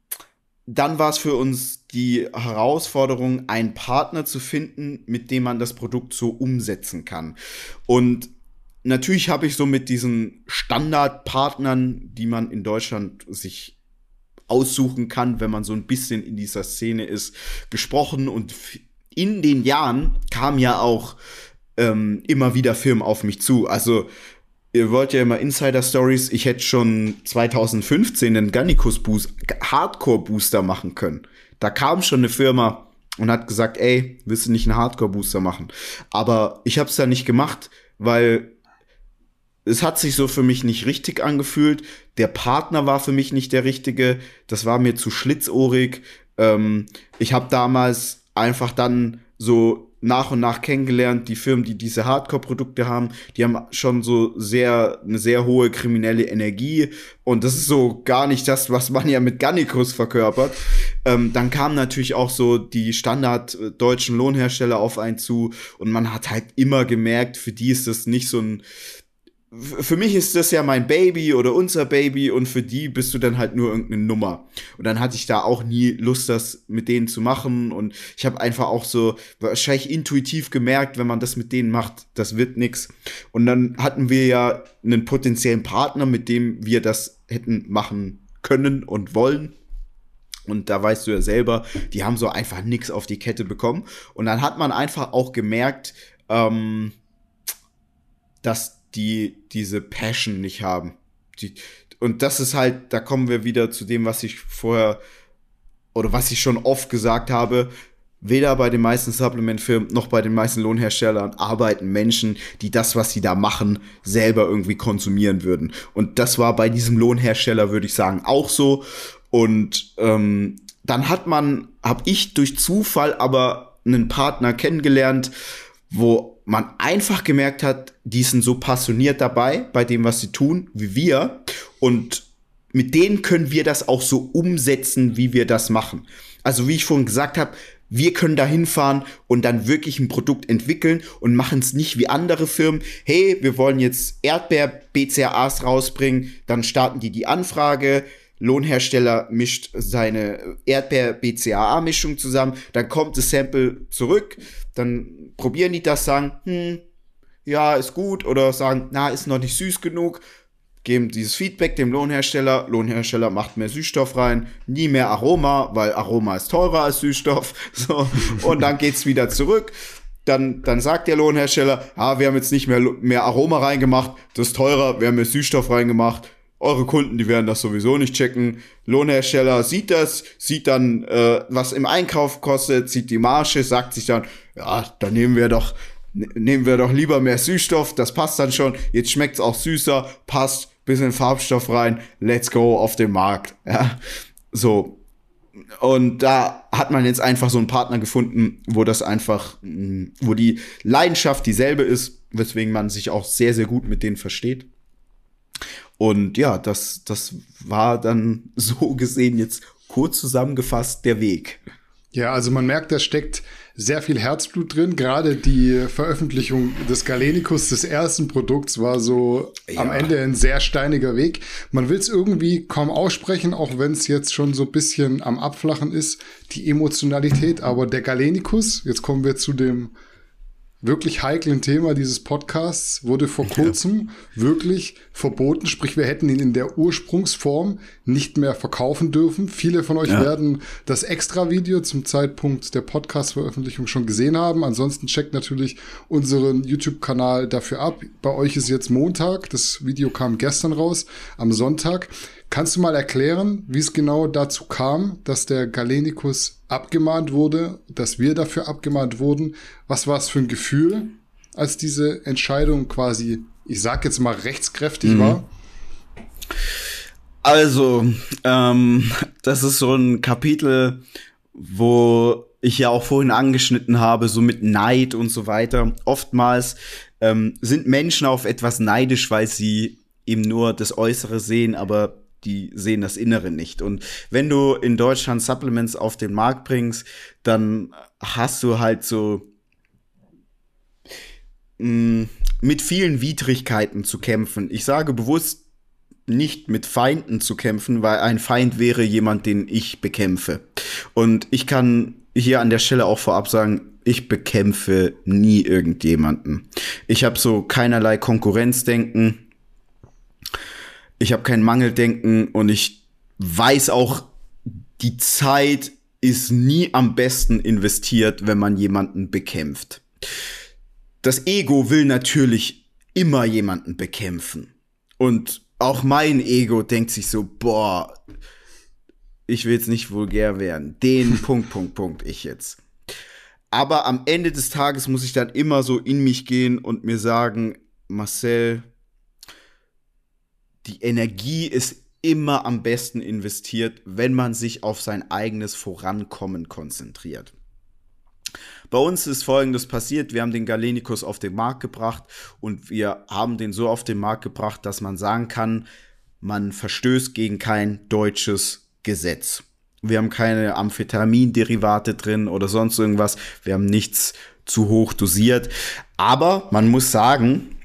dann war es für uns die Herausforderung, einen Partner zu finden, mit dem man das Produkt so umsetzen kann. Und natürlich habe ich so mit diesen Standardpartnern, die man in Deutschland sich aussuchen kann, wenn man so ein bisschen in dieser Szene ist, gesprochen und in den Jahren kamen ja auch ähm, immer wieder Firmen auf mich zu. Also ihr wollt ja immer Insider-Stories. Ich hätte schon 2015 einen Gannikus Hardcore-Booster machen können. Da kam schon eine Firma und hat gesagt, ey, willst du nicht einen Hardcore-Booster machen? Aber ich habe es da nicht gemacht, weil es hat sich so für mich nicht richtig angefühlt. Der Partner war für mich nicht der richtige. Das war mir zu schlitzohrig. Ähm, ich habe damals einfach dann so nach und nach kennengelernt, die Firmen, die diese Hardcore-Produkte haben, die haben schon so sehr, eine sehr hohe kriminelle Energie. Und das ist so gar nicht das, was man ja mit Gannikus verkörpert. Ähm, dann kamen natürlich auch so die Standard äh, deutschen Lohnhersteller auf einen zu. Und man hat halt immer gemerkt, für die ist das nicht so ein, für mich ist das ja mein Baby oder unser Baby und für die bist du dann halt nur irgendeine Nummer. Und dann hatte ich da auch nie Lust, das mit denen zu machen. Und ich habe einfach auch so wahrscheinlich intuitiv gemerkt, wenn man das mit denen macht, das wird nix. Und dann hatten wir ja einen potenziellen Partner, mit dem wir das hätten machen können und wollen. Und da weißt du ja selber, die haben so einfach nix auf die Kette bekommen. Und dann hat man einfach auch gemerkt, ähm, dass die diese Passion nicht haben. Die, und das ist halt, da kommen wir wieder zu dem, was ich vorher oder was ich schon oft gesagt habe. Weder bei den meisten Supplement-Firmen noch bei den meisten Lohnherstellern arbeiten Menschen, die das, was sie da machen, selber irgendwie konsumieren würden. Und das war bei diesem Lohnhersteller, würde ich sagen, auch so. Und ähm, dann hat man, habe ich durch Zufall aber einen Partner kennengelernt, wo man einfach gemerkt hat, die sind so passioniert dabei bei dem, was sie tun, wie wir. Und mit denen können wir das auch so umsetzen, wie wir das machen. Also wie ich vorhin gesagt habe, wir können da hinfahren und dann wirklich ein Produkt entwickeln und machen es nicht wie andere Firmen. Hey, wir wollen jetzt Erdbeer-BCAAs rausbringen, dann starten die die Anfrage, Lohnhersteller mischt seine Erdbeer-BCAA-Mischung zusammen, dann kommt das Sample zurück, dann probieren die das, sagen, hm, ja, ist gut, oder sagen, na, ist noch nicht süß genug, geben dieses Feedback dem Lohnhersteller, Lohnhersteller macht mehr Süßstoff rein, nie mehr Aroma, weil Aroma ist teurer als Süßstoff, so, und dann geht's wieder zurück. Dann, dann sagt der Lohnhersteller, ah, wir haben jetzt nicht mehr, mehr Aroma reingemacht, das ist teurer, wir haben mehr Süßstoff reingemacht, eure Kunden, die werden das sowieso nicht checken. Lohnhersteller sieht das, sieht dann, äh, was im Einkauf kostet, sieht die Marge, sagt sich dann, ja, dann nehmen wir doch, ne, nehmen wir doch lieber mehr Süßstoff, das passt dann schon. Jetzt schmeckt's auch süßer, passt, bisschen Farbstoff rein, let's go auf den Markt. Ja, so. Und da hat man jetzt einfach so einen Partner gefunden, wo das einfach, wo die Leidenschaft dieselbe ist, weswegen man sich auch sehr, sehr gut mit denen versteht. Und ja, das, das war dann so gesehen jetzt kurz zusammengefasst der Weg. Ja, also man merkt, da steckt sehr viel Herzblut drin. Gerade die Veröffentlichung des Galenicus, des ersten Produkts, war so ja. am Ende ein sehr steiniger Weg. Man will es irgendwie kaum aussprechen, auch wenn es jetzt schon so ein bisschen am Abflachen ist, die Emotionalität. Aber der Galenicus, jetzt kommen wir zu dem wirklich heiklen Thema dieses Podcasts wurde vor kurzem ja. wirklich verboten. Sprich, wir hätten ihn in der Ursprungsform nicht mehr verkaufen dürfen. Viele von euch ja. werden das Extra-Video zum Zeitpunkt der Podcast-Veröffentlichung schon gesehen haben. Ansonsten checkt natürlich unseren YouTube-Kanal dafür ab. Bei euch ist jetzt Montag. Das Video kam gestern raus, am Sonntag. Kannst du mal erklären, wie es genau dazu kam, dass der Galenikus abgemahnt wurde, dass wir dafür abgemahnt wurden? Was war es für ein Gefühl, als diese Entscheidung quasi, ich sag jetzt mal, rechtskräftig mhm. war? Also, ähm, das ist so ein Kapitel, wo ich ja auch vorhin angeschnitten habe, so mit Neid und so weiter. Oftmals ähm, sind Menschen auf etwas neidisch, weil sie eben nur das Äußere sehen, aber die sehen das Innere nicht. Und wenn du in Deutschland Supplements auf den Markt bringst, dann hast du halt so mh, mm, mit vielen Widrigkeiten zu kämpfen. Ich sage bewusst nicht mit Feinden zu kämpfen, weil ein Feind wäre jemand, den ich bekämpfe. Und ich kann hier an der Stelle auch vorab sagen, ich bekämpfe nie irgendjemanden. Ich habe so keinerlei Konkurrenzdenken ich habe kein Mangeldenken und ich weiß auch, die Zeit ist nie am besten investiert, wenn man jemanden bekämpft. Das Ego will natürlich immer jemanden bekämpfen. Und auch mein Ego denkt sich so, boah, ich will jetzt nicht vulgär werden. Den Punkt, Punkt, Punkt, ich jetzt. Aber am Ende des Tages muss ich dann immer so in mich gehen und mir sagen, Marcel, die Energie ist immer am besten investiert, wenn man sich auf sein eigenes Vorankommen konzentriert. Bei uns ist Folgendes passiert. Wir haben den Galenicus auf den Markt gebracht und wir haben den so auf den Markt gebracht, dass man sagen kann, man verstößt gegen kein deutsches Gesetz. Wir haben keine Amphetaminderivate drin oder sonst irgendwas. Wir haben nichts zu hoch dosiert. Aber man muss sagen,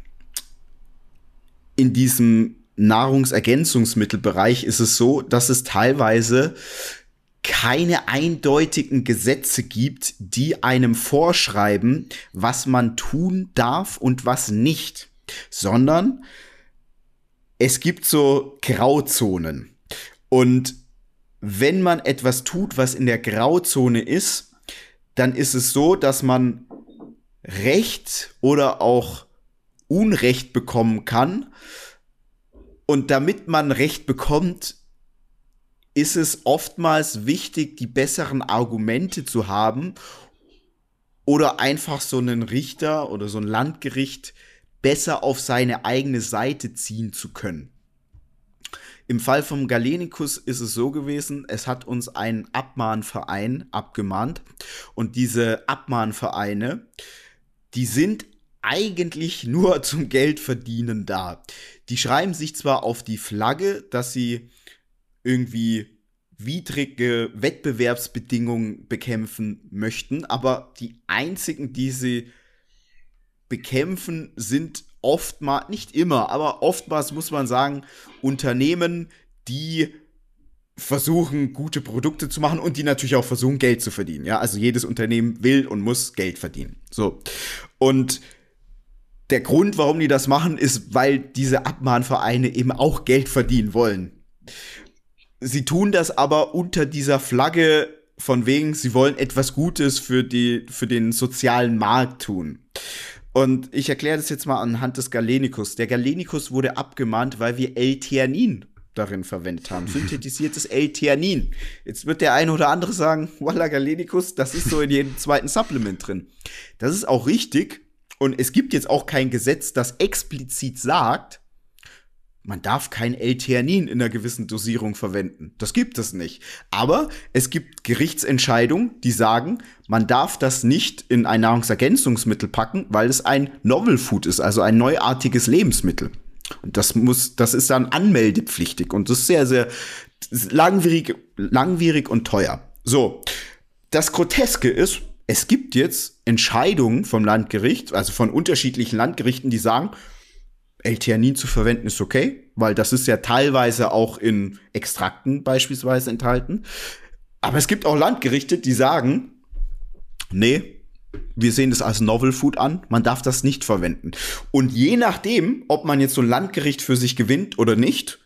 in diesem Nahrungsergänzungsmittelbereich ist es so, dass es teilweise keine eindeutigen Gesetze gibt, die einem vorschreiben, was man tun darf und was nicht, sondern es gibt so Grauzonen. Und wenn man etwas tut, was in der Grauzone ist, dann ist es so, dass man Recht oder auch Unrecht bekommen kann und damit man Recht bekommt, ist es oftmals wichtig, die besseren Argumente zu haben oder einfach so einen Richter oder so ein Landgericht besser auf seine eigene Seite ziehen zu können. Im Fall vom Galenikus ist es so gewesen, es hat uns ein Abmahnverein abgemahnt und diese Abmahnvereine, die sind eigentlich nur zum Geldverdienen da. Die schreiben sich zwar auf die Flagge, dass sie irgendwie widrige Wettbewerbsbedingungen bekämpfen möchten, aber die einzigen, die sie bekämpfen, sind oftmals, nicht immer, aber oftmals muss man sagen, Unternehmen, die versuchen, gute Produkte zu machen und die natürlich auch versuchen, Geld zu verdienen. Ja, also jedes Unternehmen will und muss Geld verdienen. So. Und der Grund, warum die das machen, ist, weil diese Abmahnvereine eben auch Geld verdienen wollen. Sie tun das aber unter dieser Flagge von wegen, sie wollen etwas Gutes für die, für den sozialen Markt tun. Und ich erkläre das jetzt mal anhand des Galenicus. Der Galenicus wurde abgemahnt, weil wir L-Theanin darin verwendet haben. Synthetisiertes L-Theanin. Jetzt wird der eine oder andere sagen, Walla Galenicus, das ist so in jedem zweiten Supplement drin. Das ist auch richtig, und es gibt jetzt auch kein Gesetz, das explizit sagt, man darf kein L-Theanin in einer gewissen Dosierung verwenden. Das gibt es nicht. Aber es gibt Gerichtsentscheidungen, die sagen, man darf das nicht in ein Nahrungsergänzungsmittel packen, weil es ein Novel Food ist, also ein neuartiges Lebensmittel. Und das muss, das ist dann anmeldepflichtig und das ist sehr, sehr langwierig, langwierig und teuer. So. Das Groteske ist, es gibt jetzt Entscheidungen vom Landgericht, also von unterschiedlichen Landgerichten, die sagen, L-Theanin zu verwenden ist okay, weil das ist ja teilweise auch in Extrakten beispielsweise enthalten. Aber es gibt auch Landgerichte, die sagen, nee, wir sehen das als Novel Food an, man darf das nicht verwenden. Und je nachdem, ob man jetzt so ein Landgericht für sich gewinnt oder nicht,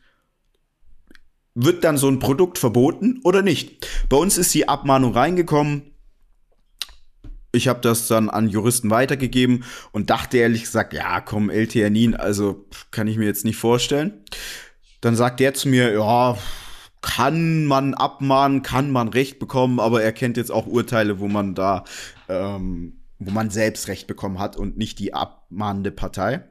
wird dann so ein Produkt verboten oder nicht. Bei uns ist die Abmahnung reingekommen. Ich habe das dann an Juristen weitergegeben und dachte ehrlich gesagt, ja, komm, LTNin, also kann ich mir jetzt nicht vorstellen. Dann sagt der zu mir, ja, kann man abmahnen, kann man Recht bekommen, aber er kennt jetzt auch Urteile, wo man da, ähm, wo man selbst Recht bekommen hat und nicht die abmahnende Partei.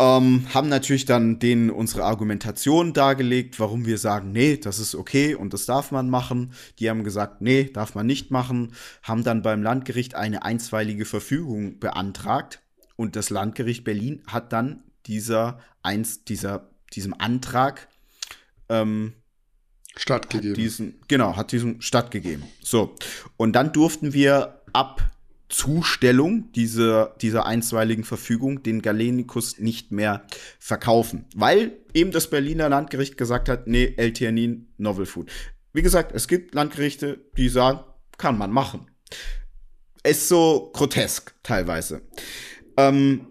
Ähm, haben natürlich dann denen unsere Argumentation dargelegt, warum wir sagen, nee, das ist okay und das darf man machen. Die haben gesagt, nee, darf man nicht machen. Haben dann beim Landgericht eine einstweilige Verfügung beantragt und das Landgericht Berlin hat dann dieser eins dieser diesem Antrag ähm, stattgegeben. Diesen, genau, hat diesem stattgegeben. So und dann durften wir ab Zustellung dieser, dieser einstweiligen Verfügung den Galenikus nicht mehr verkaufen. Weil eben das Berliner Landgericht gesagt hat, nee, L-Theanin, Novel Food. Wie gesagt, es gibt Landgerichte, die sagen, kann man machen. Ist so grotesk teilweise. Ähm,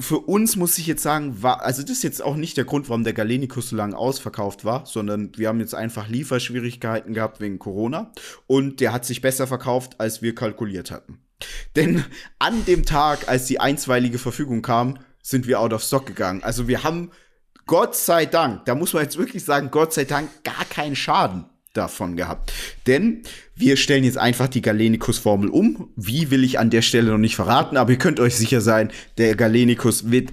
für uns muss ich jetzt sagen, war, also das ist jetzt auch nicht der Grund, warum der Galenikus so lange ausverkauft war, sondern wir haben jetzt einfach Lieferschwierigkeiten gehabt wegen Corona und der hat sich besser verkauft, als wir kalkuliert hatten. Denn an dem Tag, als die einstweilige Verfügung kam, sind wir out of stock gegangen. Also wir haben Gott sei Dank, da muss man jetzt wirklich sagen, Gott sei Dank gar keinen Schaden davon gehabt. Denn wir stellen jetzt einfach die Galenikus-Formel um. Wie will ich an der Stelle noch nicht verraten, aber ihr könnt euch sicher sein, der Galenikus wird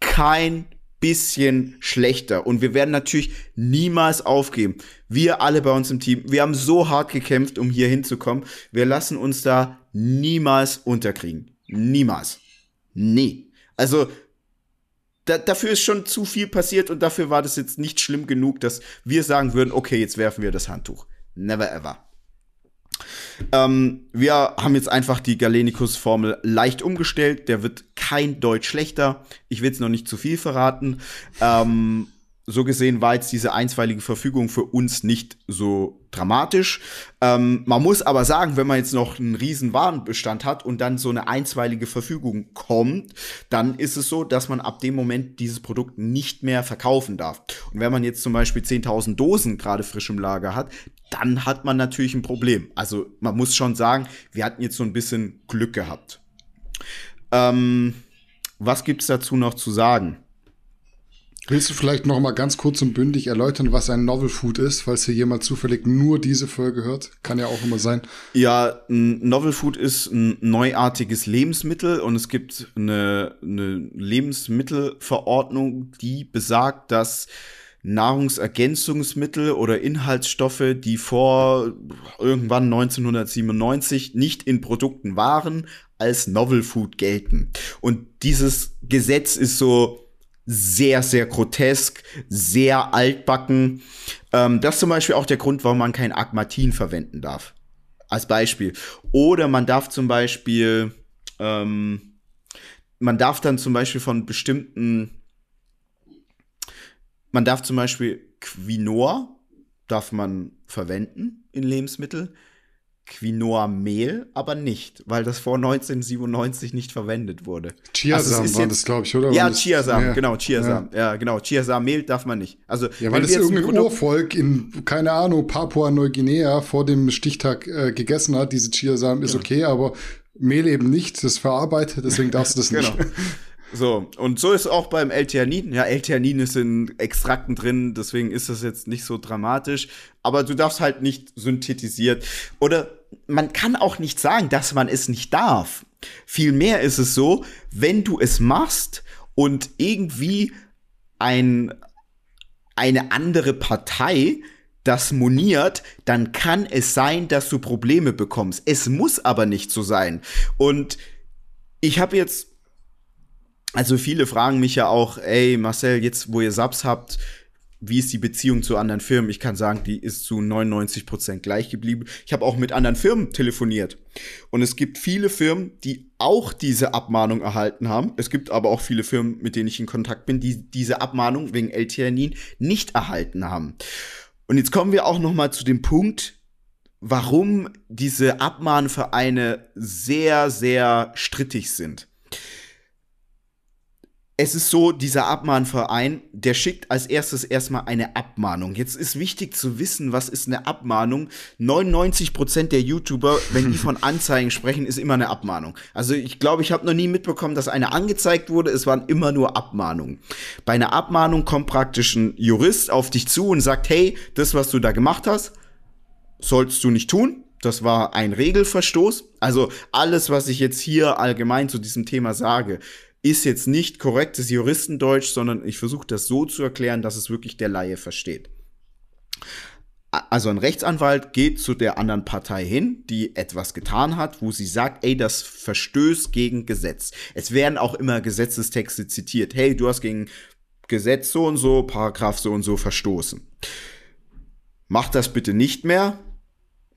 kein bisschen schlechter. Und wir werden natürlich niemals aufgeben. Wir alle bei uns im Team, wir haben so hart gekämpft, um hier hinzukommen. Wir lassen uns da niemals unterkriegen. Niemals. Nie. Also, da, dafür ist schon zu viel passiert und dafür war das jetzt nicht schlimm genug, dass wir sagen würden, okay, jetzt werfen wir das Handtuch. Never ever. Ähm, wir haben jetzt einfach die Galenikus-Formel leicht umgestellt. Der wird kein Deutsch schlechter. Ich will jetzt noch nicht zu viel verraten. Ähm, so gesehen war jetzt diese einstweilige Verfügung für uns nicht so dramatisch. Ähm, man muss aber sagen, wenn man jetzt noch einen riesen Warenbestand hat und dann so eine einstweilige Verfügung kommt, dann ist es so, dass man ab dem Moment dieses Produkt nicht mehr verkaufen darf. Und wenn man jetzt zum Beispiel 10.000 Dosen gerade frisch im Lager hat, dann hat man natürlich ein Problem. Also man muss schon sagen, wir hatten jetzt so ein bisschen Glück gehabt. Ähm, was gibt's dazu noch zu sagen? Willst du vielleicht noch mal ganz kurz und bündig erläutern, was ein Novel Food ist, falls hier jemand zufällig nur diese Folge hört? Kann ja auch immer sein. Ja, ein Novel Food ist ein neuartiges Lebensmittel und es gibt eine, eine Lebensmittelverordnung, die besagt, dass Nahrungsergänzungsmittel oder Inhaltsstoffe, die vor irgendwann 1997 nicht in Produkten waren, als Novel Food gelten. Und dieses Gesetz ist so sehr, sehr grotesk, sehr altbacken. Ähm, das ist zum Beispiel auch der Grund, warum man kein Agmatin verwenden darf. Als Beispiel. Oder man darf zum Beispiel, ähm, man darf dann zum Beispiel von bestimmten, man darf zum Beispiel Quinoa, darf man verwenden in Lebensmittel. Quinoa-Mehl aber nicht, weil das vor 1997 nicht verwendet wurde. Chiasamen also waren das, glaube ich, oder? Ja, Chiasamen, ja. genau, Chiasamen. Ja. ja, genau, Chiasamen-Mehl darf man nicht. Also, ja, weil das irgendein Urvolk in, keine Ahnung, Papua-Neuguinea vor dem Stichtag äh, gegessen hat. Diese Chiasamen ist genau. okay, aber Mehl eben nicht, das verarbeitet, deswegen darfst du das nicht. genau. So, und so ist auch beim L-Theanin. Ja, L-Theanin ist in Extrakten drin, deswegen ist das jetzt nicht so dramatisch. Aber du darfst halt nicht synthetisiert. Oder man kann auch nicht sagen, dass man es nicht darf. Vielmehr ist es so, wenn du es machst und irgendwie ein, eine andere Partei das moniert, dann kann es sein, dass du Probleme bekommst. Es muss aber nicht so sein. Und ich habe jetzt also viele fragen mich ja auch, ey Marcel, jetzt wo ihr Subs habt, wie ist die Beziehung zu anderen Firmen? Ich kann sagen, die ist zu 99 Prozent gleich geblieben. Ich habe auch mit anderen Firmen telefoniert. Und es gibt viele Firmen, die auch diese Abmahnung erhalten haben. Es gibt aber auch viele Firmen, mit denen ich in Kontakt bin, die diese Abmahnung wegen l nicht erhalten haben. Und jetzt kommen wir auch noch mal zu dem Punkt, warum diese Abmahnvereine sehr, sehr strittig sind es ist so, dieser Abmahnverein, der schickt als erstes erstmal eine Abmahnung. Jetzt ist wichtig zu wissen, was ist eine Abmahnung. 99% der YouTuber, wenn die von Anzeigen sprechen, ist immer eine Abmahnung. Also ich glaube, ich habe noch nie mitbekommen, dass eine angezeigt wurde. Es waren immer nur Abmahnungen. Bei einer Abmahnung kommt praktisch ein Jurist auf dich zu und sagt, hey, das, was du da gemacht hast, sollst du nicht tun. Das war ein Regelverstoß. Also alles, was ich jetzt hier allgemein zu diesem Thema sage, ist jetzt nicht korrektes Juristendeutsch, sondern ich versuche das so zu erklären, dass es wirklich der Laie versteht. Also ein Rechtsanwalt geht zu der anderen Partei hin, die etwas getan hat, wo sie sagt, ey, das verstößt gegen Gesetz. Es werden auch immer Gesetzestexte zitiert. Hey, du hast gegen Gesetz so und so, Paragraph so und so verstoßen. Mach das bitte nicht mehr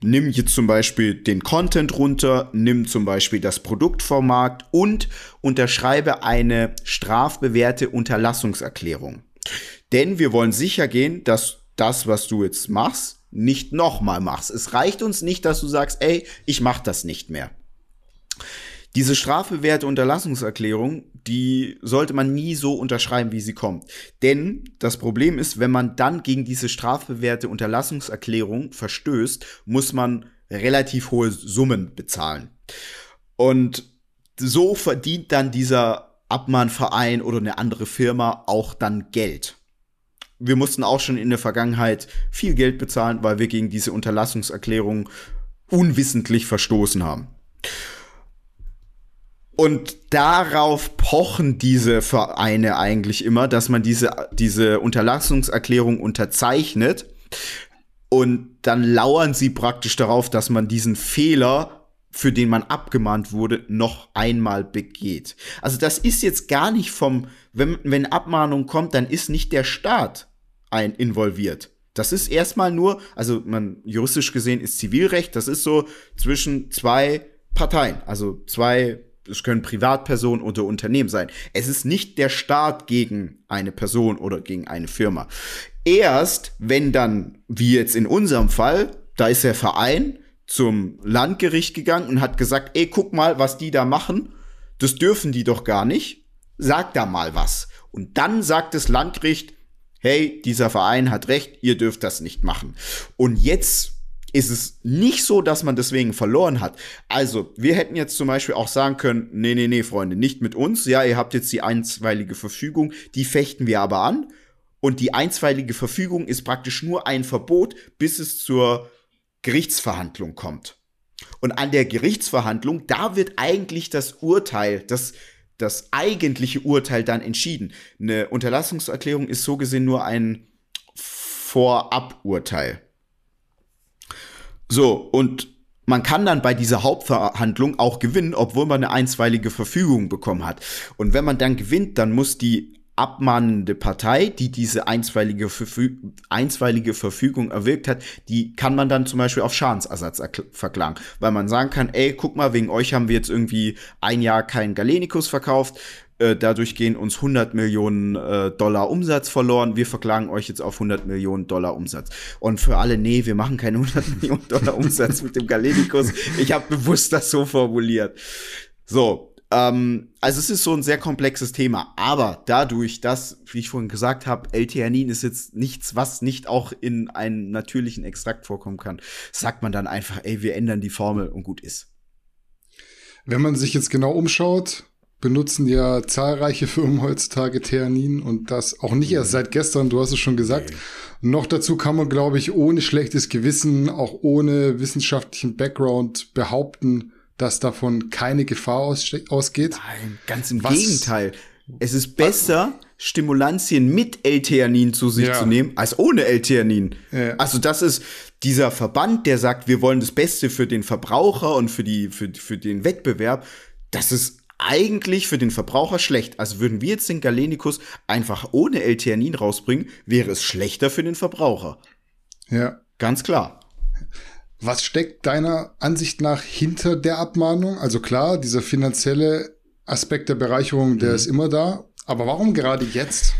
nimm jetzt zum Beispiel den Content runter, nimm zum Beispiel das Produkt vom Markt und unterschreibe eine strafbewährte Unterlassungserklärung. Denn wir wollen sicher gehen, dass das, was du jetzt machst, nicht nochmal machst. Es reicht uns nicht, dass du sagst, ey, ich mach das nicht mehr. Diese strafbewährte Unterlassungserklärung, die sollte man nie so unterschreiben, wie sie kommt. Denn das Problem ist, wenn man dann gegen diese strafbewährte Unterlassungserklärung verstößt, muss man relativ hohe Summen bezahlen. Und so verdient dann dieser Abmahnverein oder eine andere Firma auch dann Geld. Wir mussten auch schon in der Vergangenheit viel Geld bezahlen, weil wir gegen diese Unterlassungserklärung unwissentlich verstoßen haben. Und darauf pochen diese Vereine eigentlich immer, dass man diese, diese Unterlassungserklärung unterzeichnet. Und dann lauern sie praktisch darauf, dass man diesen Fehler, für den man abgemahnt wurde, noch einmal begeht. Also das ist jetzt gar nicht vom, wenn, wenn Abmahnung kommt, dann ist nicht der Staat ein involviert. Das ist erstmal nur, also man juristisch gesehen ist Zivilrecht, das ist so zwischen zwei Parteien, also zwei es können Privatpersonen oder Unternehmen sein. Es ist nicht der Staat gegen eine Person oder gegen eine Firma. Erst wenn dann, wie jetzt in unserem Fall, da ist der Verein zum Landgericht gegangen und hat gesagt, ey, guck mal, was die da machen. Das dürfen die doch gar nicht. Sag da mal was. Und dann sagt das Landgericht, hey, dieser Verein hat recht, ihr dürft das nicht machen. Und jetzt ist es nicht so, dass man deswegen verloren hat. Also, wir hätten jetzt zum Beispiel auch sagen können, nee, nee, nee, Freunde, nicht mit uns. Ja, ihr habt jetzt die einstweilige Verfügung, die fechten wir aber an. Und die einstweilige Verfügung ist praktisch nur ein Verbot, bis es zur Gerichtsverhandlung kommt. Und an der Gerichtsverhandlung, da wird eigentlich das Urteil, das, das eigentliche Urteil dann entschieden. Eine Unterlassungserklärung ist so gesehen nur ein Voraburteil. So, und man kann dann bei dieser Hauptverhandlung auch gewinnen, obwohl man eine einstweilige Verfügung bekommen hat. Und wenn man dann gewinnt, dann muss die abmahnende Partei, die diese einstweilige, Verfü einstweilige Verfügung erwirkt hat, die kann man dann zum Beispiel auf Schadensersatz verklagen, weil man sagen kann, ey, guck mal, wegen euch haben wir jetzt irgendwie ein Jahr keinen Galenikus verkauft, äh, dadurch gehen uns 100 Millionen äh, Dollar Umsatz verloren. Wir verklagen euch jetzt auf 100 Millionen Dollar Umsatz. Und für alle, nee, wir machen keine 100 Millionen Dollar Umsatz mit dem Galenikus. Ich habe bewusst das so formuliert. So, ähm, also es ist so ein sehr komplexes Thema. Aber dadurch, dass, wie ich vorhin gesagt habe, L-Theanin ist jetzt nichts, was nicht auch in einem natürlichen Extrakt vorkommen kann, sagt man dann einfach, ey, wir ändern die Formel und gut ist. Wenn man sich jetzt genau umschaut, benutzen ja zahlreiche Firmen heutzutage Theanin und das auch nicht erst seit gestern, du hast es schon gesagt. Nee. Noch dazu kann man, glaube ich, ohne schlechtes Gewissen, auch ohne wissenschaftlichen Background behaupten, dass davon keine Gefahr ausgeht. Nein, ganz im Was? Gegenteil. Es ist besser, Stimulantien mit L-Theanin zu sich ja. zu nehmen, als ohne L-Theanin. Ja. Also das ist dieser Verband, der sagt, wir wollen das Beste für den Verbraucher und für, die, für, für den Wettbewerb. Das ist eigentlich für den Verbraucher schlecht. Also würden wir jetzt den Galenicus einfach ohne L-Theanin rausbringen, wäre es schlechter für den Verbraucher. Ja. Ganz klar. Was steckt deiner Ansicht nach hinter der Abmahnung? Also klar, dieser finanzielle Aspekt der Bereicherung, der mhm. ist immer da. Aber warum gerade jetzt?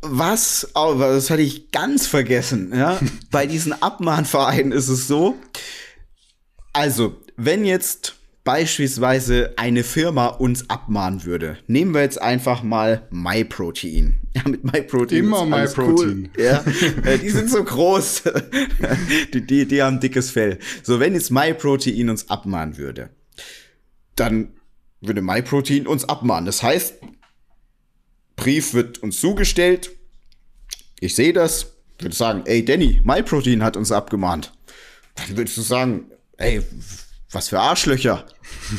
Was, oh, das hatte ich ganz vergessen, ja. Bei diesen Abmahnvereinen ist es so, Also, wenn jetzt beispielsweise eine Firma uns abmahnen würde, nehmen wir jetzt einfach mal MyProtein. Ja, mit MyProtein. Immer MyProtein. Cool. Ja, äh, die sind so groß. die, die, die haben dickes Fell. So, wenn jetzt MyProtein uns abmahnen würde, dann würde MyProtein uns abmahnen. Das heißt, Brief wird uns zugestellt. Ich sehe das, würde sagen, ey Danny, MyProtein hat uns abgemahnt. Dann würdest du sagen, ey, was für Arschlöcher.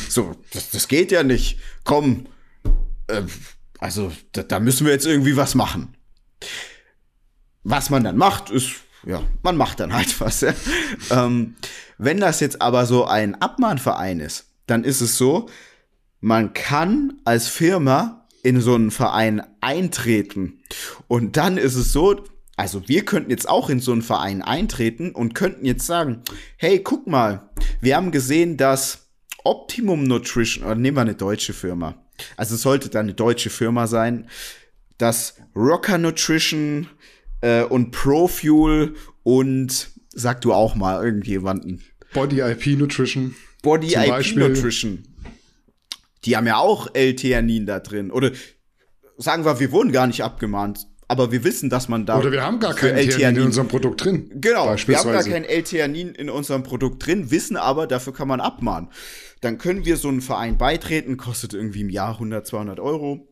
So, das, das geht ja nicht. Komm, äh, also da, da müssen wir jetzt irgendwie was machen. Was man dann macht, ist, ja, man macht dann halt was. Ja. ähm, wenn das jetzt aber so ein Abmahnverein ist, dann ist es so, man kann als Firma in so einen Verein eintreten. Und dann ist es so, also wir könnten jetzt auch in so einen Verein eintreten und könnten jetzt sagen, hey, guck mal, wir haben gesehen, dass Optimum Nutrition, oder nehmen wir eine deutsche Firma, also es sollte dann eine deutsche Firma sein, dass Rocker Nutrition äh, und Profuel und sag du auch mal irgendjemanden. Body IP Nutrition. Body IP Beispiel. Nutrition. Die haben ja auch L-Theanin da drin. Oder sagen wir, wir wurden gar nicht abgemahnt aber wir wissen, dass man da. Oder wir haben gar kein L-Theanin in unserem Produkt drin. Genau, wir haben gar kein L-Theanin in unserem Produkt drin, wissen aber, dafür kann man abmahnen. Dann können wir so einen Verein beitreten, kostet irgendwie im Jahr 100, 200 Euro.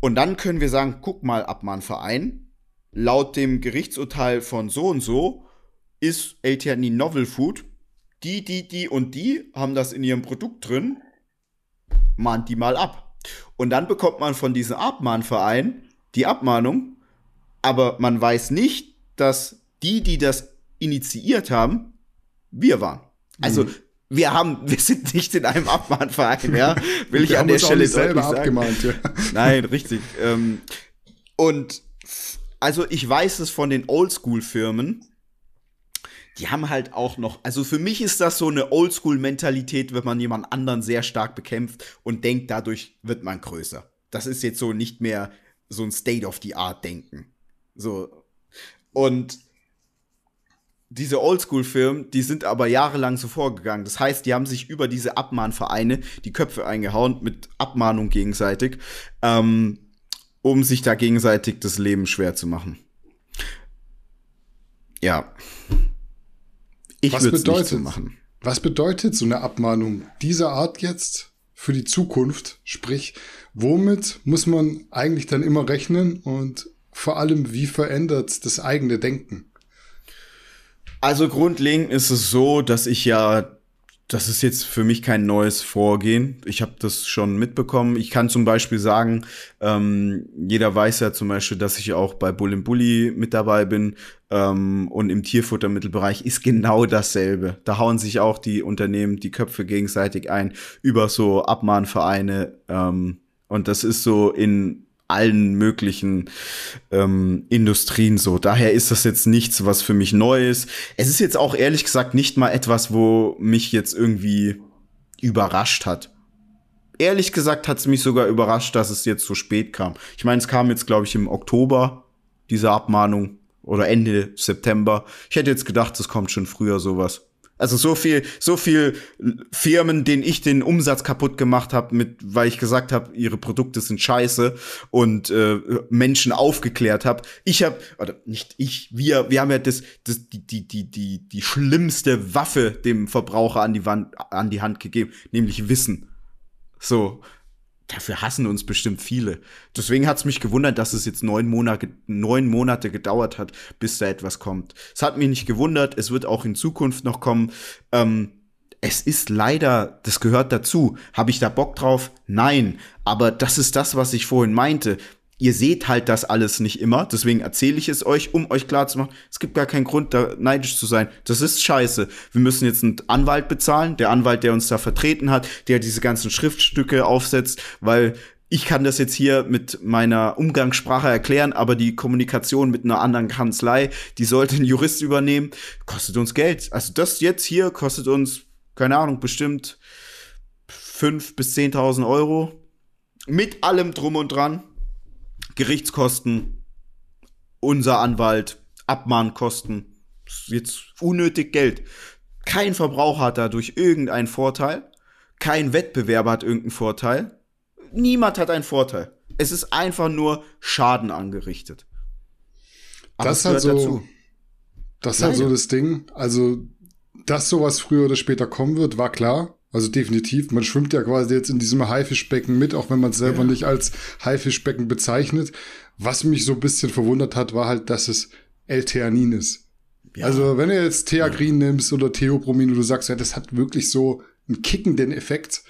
Und dann können wir sagen, guck mal, Abmahnverein, laut dem Gerichtsurteil von so und so ist L-Theanin Novel Food. Die, die, die und die haben das in ihrem Produkt drin, mahnt die mal ab. Und dann bekommt man von diesem Abmahnverein die Abmahnung, aber man weiß nicht, dass die, die das initiiert haben, wir waren. Also mhm. wir haben, wir sind nicht in einem Abmahnverein, ja, will ich an der Stelle selber abgemahnt. Ja. Nein, richtig. Ähm, und also ich weiß es von den Oldschool-Firmen, die haben halt auch noch, also für mich ist das so eine Oldschool-Mentalität, wenn man jemand anderen sehr stark bekämpft und denkt, dadurch wird man größer. Das ist jetzt so nicht mehr so ein State of the Art denken. So. Und diese Oldschool-Firmen, die sind aber jahrelang so vorgegangen. Das heißt, die haben sich über diese Abmahnvereine die Köpfe eingehauen mit Abmahnung gegenseitig, ähm, um sich da gegenseitig das Leben schwer zu machen. Ja. Ich würde es nicht so machen. Was bedeutet so eine Abmahnung dieser Art jetzt für die Zukunft? Sprich, womit muss man eigentlich dann immer rechnen und vor allem, wie verändert das eigene Denken? Also grundlegend ist es so, dass ich ja, das ist jetzt für mich kein neues Vorgehen. Ich habe das schon mitbekommen. Ich kann zum Beispiel sagen, ähm, jeder weiß ja zum Beispiel, dass ich auch bei Bull Bully mit dabei bin ähm, und im Tierfuttermittelbereich ist genau dasselbe. Da hauen sich auch die Unternehmen die Köpfe gegenseitig ein über so Abmahnvereine. Ähm, und das ist so in allen möglichen ähm, Industrien so. Daher ist das jetzt nichts, was für mich neu ist. Es ist jetzt auch ehrlich gesagt nicht mal etwas, wo mich jetzt irgendwie überrascht hat. Ehrlich gesagt hat es mich sogar überrascht, dass es jetzt so spät kam. Ich meine, es kam jetzt, glaube ich, im Oktober, diese Abmahnung, oder Ende September. Ich hätte jetzt gedacht, es kommt schon früher sowas. Also so viel, so viel Firmen, denen ich den Umsatz kaputt gemacht habe, mit, weil ich gesagt habe, ihre Produkte sind scheiße und äh, Menschen aufgeklärt habe. Ich habe, oder nicht ich, wir, wir haben ja das, das, die, die, die, die, die schlimmste Waffe dem Verbraucher an die Wand, an die Hand gegeben, nämlich Wissen. So, dafür hassen uns bestimmt viele. Deswegen hat es mich gewundert, dass es jetzt neun Monate, neun Monate gedauert hat, bis da etwas kommt. Es hat mich nicht gewundert, es wird auch in Zukunft noch kommen. Ähm, es ist leider, das gehört dazu. Habe ich da Bock drauf? Nein. Aber das ist das, was ich vorhin meinte ihr seht halt das alles nicht immer, deswegen erzähle ich es euch, um euch klar zu machen, es gibt gar keinen Grund, da neidisch zu sein. Das ist scheiße. Wir müssen jetzt einen Anwalt bezahlen, der Anwalt, der uns da vertreten hat, der diese ganzen Schriftstücke aufsetzt, weil ich kann das jetzt hier mit meiner Umgangssprache erklären, aber die Kommunikation mit einer anderen Kanzlei, die sollte ein Jurist übernehmen, kostet uns Geld. Also das jetzt hier kostet uns, keine Ahnung, bestimmt fünf bis zehntausend Euro. Mit allem drum und dran. Gerichtskosten, unser Anwalt, Abmahnkosten, jetzt unnötig Geld. Kein Verbraucher hat dadurch irgendeinen Vorteil. Kein Wettbewerber hat irgendeinen Vorteil. Niemand hat einen Vorteil. Es ist einfach nur Schaden angerichtet. Aber das halt so, dazu. das ist halt so das Ding. Also, dass sowas früher oder später kommen wird, war klar. Also definitiv. Man schwimmt ja quasi jetzt in diesem Haifischbecken mit, auch wenn man es selber ja. nicht als Haifischbecken bezeichnet. Was mich so ein bisschen verwundert hat, war halt, dass es L-Theanin ist. Ja. Also wenn du jetzt Theagrin ja. nimmst oder Theopromin und du sagst, ja, das hat wirklich so einen kickenden Effekt.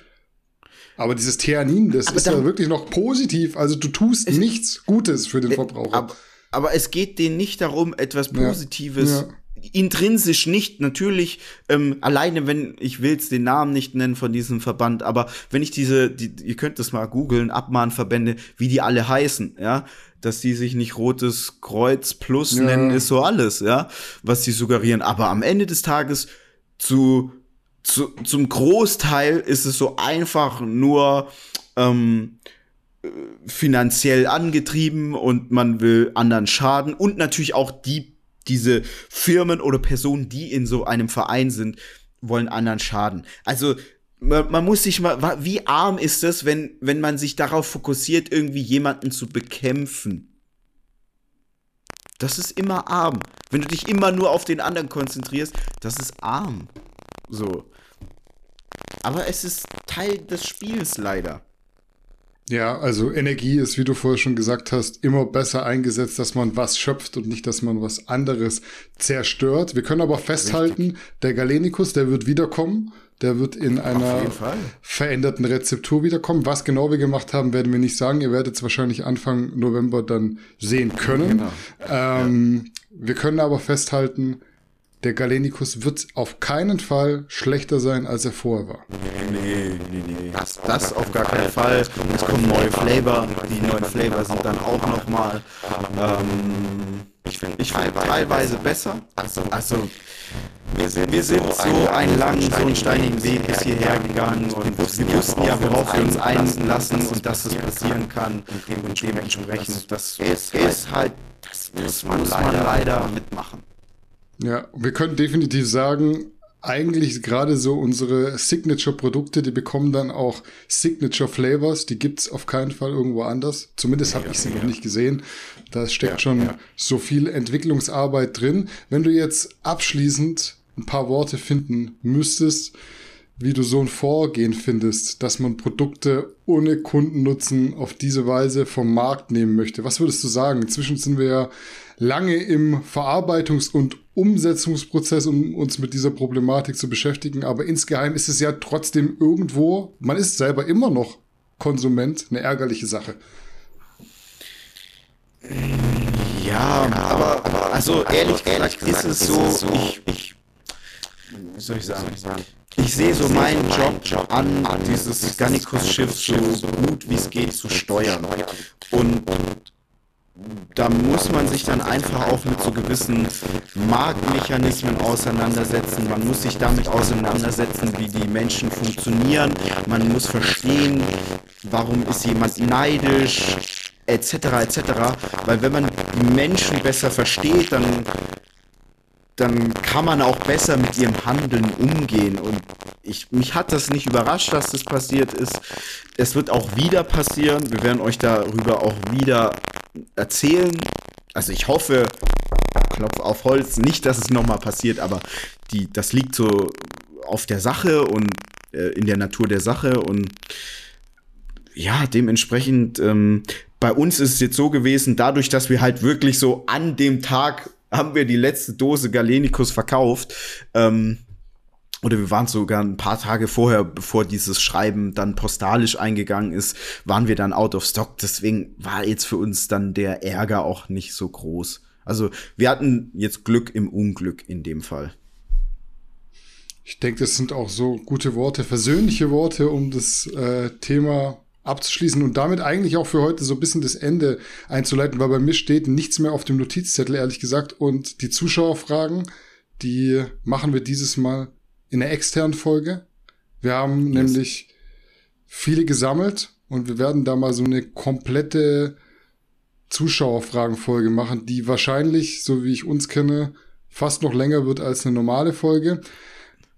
Aber dieses Theanin, das aber ist ja wirklich noch positiv. Also du tust nichts Gutes für den Verbraucher. Aber, aber, es geht denen nicht darum, etwas Positives ja intrinsisch nicht, natürlich, ähm, alleine wenn, ich will den Namen nicht nennen von diesem Verband, aber wenn ich diese, die, ihr könnt das mal googeln, Abmahnverbände, wie die alle heißen, ja, dass die sich nicht Rotes Kreuz Plus ja. nennen, ist so alles, ja, was sie suggerieren. Aber am Ende des Tages zu, zu zum Großteil ist es so einfach nur ähm, finanziell angetrieben und man will anderen schaden und natürlich auch die diese Firmen oder Personen, die in so einem Verein sind, wollen anderen schaden. Also man, man muss sich mal, wie arm ist das, wenn, wenn man sich darauf fokussiert, irgendwie jemanden zu bekämpfen? Das ist immer arm. Wenn du dich immer nur auf den anderen konzentrierst, das ist arm. So. Aber es ist Teil des Spiels leider. Ja, also Energie ist, wie du vorher schon gesagt hast, immer besser eingesetzt, dass man was schöpft und nicht, dass man was anderes zerstört. Wir können aber festhalten, Richtig. der Galenikus, der wird wiederkommen. Der wird in einer veränderten Rezeptur wiederkommen. Was genau wir gemacht haben, werden wir nicht sagen. Ihr werdet es wahrscheinlich Anfang November dann sehen können. Genau. Ähm, ja. Wir können aber festhalten, der Galenikus wird auf keinen Fall schlechter sein, als er vorher war. Nee, nee, nee. Das, das auf gar keinen Fall. Es kommen neue Flavor. Die neuen Flavor sind dann auch nochmal, ähm, ich finde ich find teilweise besser. Also, also wir sind, wir sind so einen langen, so einen steinigen Weg bis hierher gegangen und wir wussten ja, worauf wir uns einlassen und dass es passieren kann. Und dementsprechend, das ist halt, das muss man leider mitmachen. Ja, wir können definitiv sagen, eigentlich gerade so unsere Signature-Produkte, die bekommen dann auch Signature-Flavors, die gibt's auf keinen Fall irgendwo anders. Zumindest habe ich sie ja. noch nicht gesehen. Da steckt ja, schon ja. so viel Entwicklungsarbeit drin. Wenn du jetzt abschließend ein paar Worte finden müsstest, wie du so ein Vorgehen findest, dass man Produkte ohne Kundennutzen auf diese Weise vom Markt nehmen möchte. Was würdest du sagen? Inzwischen sind wir ja lange im Verarbeitungs- und Umsetzungsprozess, um uns mit dieser Problematik zu beschäftigen. Aber insgeheim ist es ja trotzdem irgendwo, man ist selber immer noch Konsument, eine ärgerliche Sache. Ja, aber, also ehrlich, ehrlich gesagt, ist es so, ich, ich, wie soll ich sagen, ich sehe so meinen Job an, dieses Gannikus-Schiff so gut wie es geht zu steuern. Und da muss man sich dann einfach auch mit so gewissen Marktmechanismen auseinandersetzen. Man muss sich damit auseinandersetzen, wie die Menschen funktionieren. Man muss verstehen, warum ist jemand neidisch, etc. etc. Weil wenn man die Menschen besser versteht, dann dann kann man auch besser mit ihrem Handeln umgehen. Und ich, mich hat das nicht überrascht, dass das passiert ist. Es wird auch wieder passieren. Wir werden euch darüber auch wieder erzählen. Also ich hoffe, Klopf auf Holz, nicht, dass es nochmal passiert, aber die, das liegt so auf der Sache und äh, in der Natur der Sache und ja, dementsprechend, ähm, bei uns ist es jetzt so gewesen, dadurch, dass wir halt wirklich so an dem Tag haben wir die letzte Dose Galenicus verkauft, ähm, oder wir waren sogar ein paar Tage vorher, bevor dieses Schreiben dann postalisch eingegangen ist, waren wir dann out of stock. Deswegen war jetzt für uns dann der Ärger auch nicht so groß. Also wir hatten jetzt Glück im Unglück in dem Fall. Ich denke, das sind auch so gute Worte, versöhnliche Worte, um das äh, Thema abzuschließen und damit eigentlich auch für heute so ein bisschen das Ende einzuleiten, weil bei mir steht nichts mehr auf dem Notizzettel, ehrlich gesagt. Und die Zuschauerfragen, die machen wir dieses Mal in der externen Folge. Wir haben yes. nämlich viele gesammelt und wir werden da mal so eine komplette Zuschauerfragenfolge machen, die wahrscheinlich, so wie ich uns kenne, fast noch länger wird als eine normale Folge.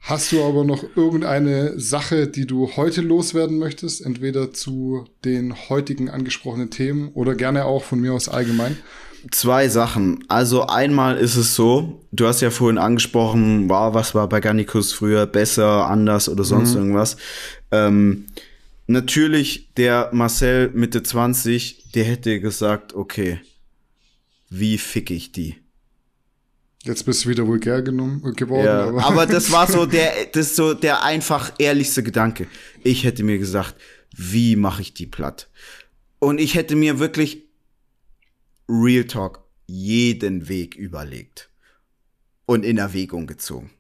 Hast du aber noch irgendeine Sache, die du heute loswerden möchtest? Entweder zu den heutigen angesprochenen Themen oder gerne auch von mir aus allgemein? Zwei Sachen. Also einmal ist es so, du hast ja vorhin angesprochen, wow, was war bei Garnicus früher besser, anders oder sonst mhm. irgendwas. Ähm, natürlich der Marcel Mitte 20, der hätte gesagt, okay, wie fick ich die? Jetzt bist du wieder vulgär genommen, äh, geworden. Ja, aber. aber das war so der, das ist so der einfach ehrlichste Gedanke. Ich hätte mir gesagt, wie mache ich die platt? Und ich hätte mir wirklich Real Talk jeden Weg überlegt und in Erwägung gezogen.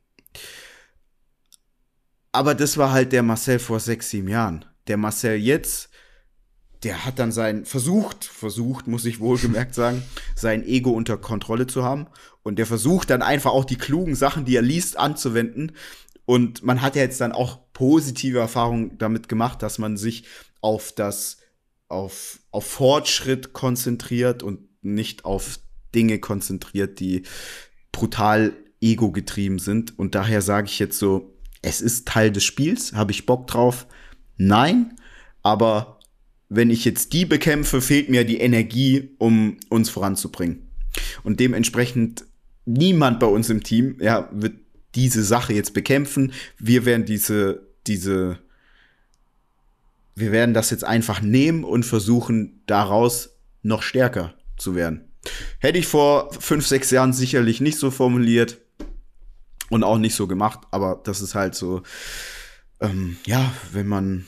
Aber das war halt der Marcel vor sechs, sieben Jahren. Der Marcel jetzt, der hat dann sein, versucht, versucht, muss ich wohlgemerkt sagen, sein Ego unter Kontrolle zu haben. Und der versucht dann einfach auch die klugen Sachen, die er liest, anzuwenden. Und man hat ja jetzt dann auch positive Erfahrungen damit gemacht, dass man sich auf das, auf, auf Fortschritt konzentriert und nicht auf Dinge konzentriert, die brutal ego-getrieben sind. Und daher sage ich jetzt so, es ist Teil des Spiels, habe ich Bock drauf? Nein, aber wenn ich jetzt die bekämpfe, fehlt mir die Energie, um uns voranzubringen. Und dementsprechend niemand bei uns im Team ja, wird diese Sache jetzt bekämpfen. Wir werden diese, diese, wir werden das jetzt einfach nehmen und versuchen, daraus noch stärker zu werden. Hätte ich vor fünf, sechs Jahren sicherlich nicht so formuliert und auch nicht so gemacht, aber das ist halt so, ähm, ja, wenn man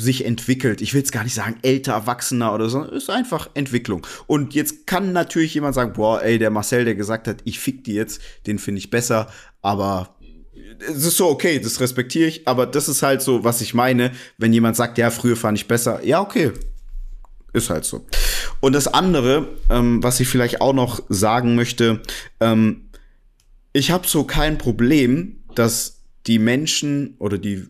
sich entwickelt. Ich will jetzt gar nicht sagen älter, erwachsener oder so, ist einfach Entwicklung. Und jetzt kann natürlich jemand sagen, boah, ey, der Marcel, der gesagt hat, ich fick die jetzt, den finde ich besser, aber es ist so okay, das respektiere ich, aber das ist halt so, was ich meine, wenn jemand sagt, ja, früher fand ich besser, ja, okay, ist halt so. Und das andere, ähm, was ich vielleicht auch noch sagen möchte, ähm, ich habe so kein Problem, dass die Menschen oder die,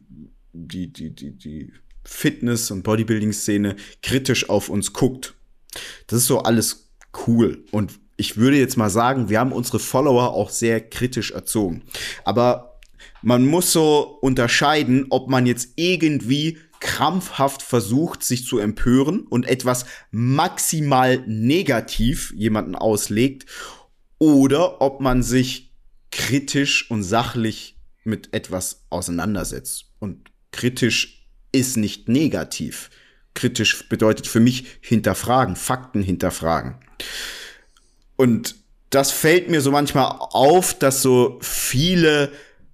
die, die, die, die Fitness- und Bodybuilding-Szene kritisch auf uns guckt. Das ist so alles cool. Und ich würde jetzt mal sagen, wir haben unsere Follower auch sehr kritisch erzogen. Aber man muss so unterscheiden, ob man jetzt irgendwie krampfhaft versucht, sich zu empören und etwas maximal negativ jemanden auslegt oder ob man sich kritisch und sachlich mit etwas auseinandersetzt. Und kritisch ist nicht negativ. Kritisch bedeutet für mich hinterfragen, Fakten hinterfragen. Und das fällt mir so manchmal auf, dass so viele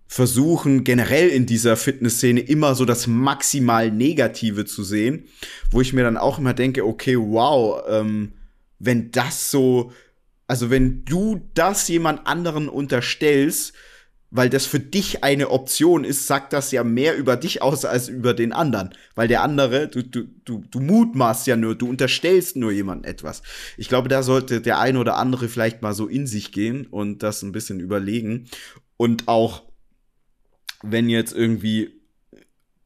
versuchen generell in dieser Fitnessszene immer so das maximal Negative zu sehen, wo ich mir dann auch immer denke, okay, wow, ähm, wenn das so, also wenn du das jemand anderen unterstellst, weil das für dich eine Option ist, sagt das ja mehr über dich aus als über den anderen. Weil der andere, du, du, du, du mutmaßt ja nur, du unterstellst nur jemandem etwas. Ich glaube, da sollte der eine oder andere vielleicht mal so in sich gehen und das ein bisschen überlegen. Und auch wenn jetzt irgendwie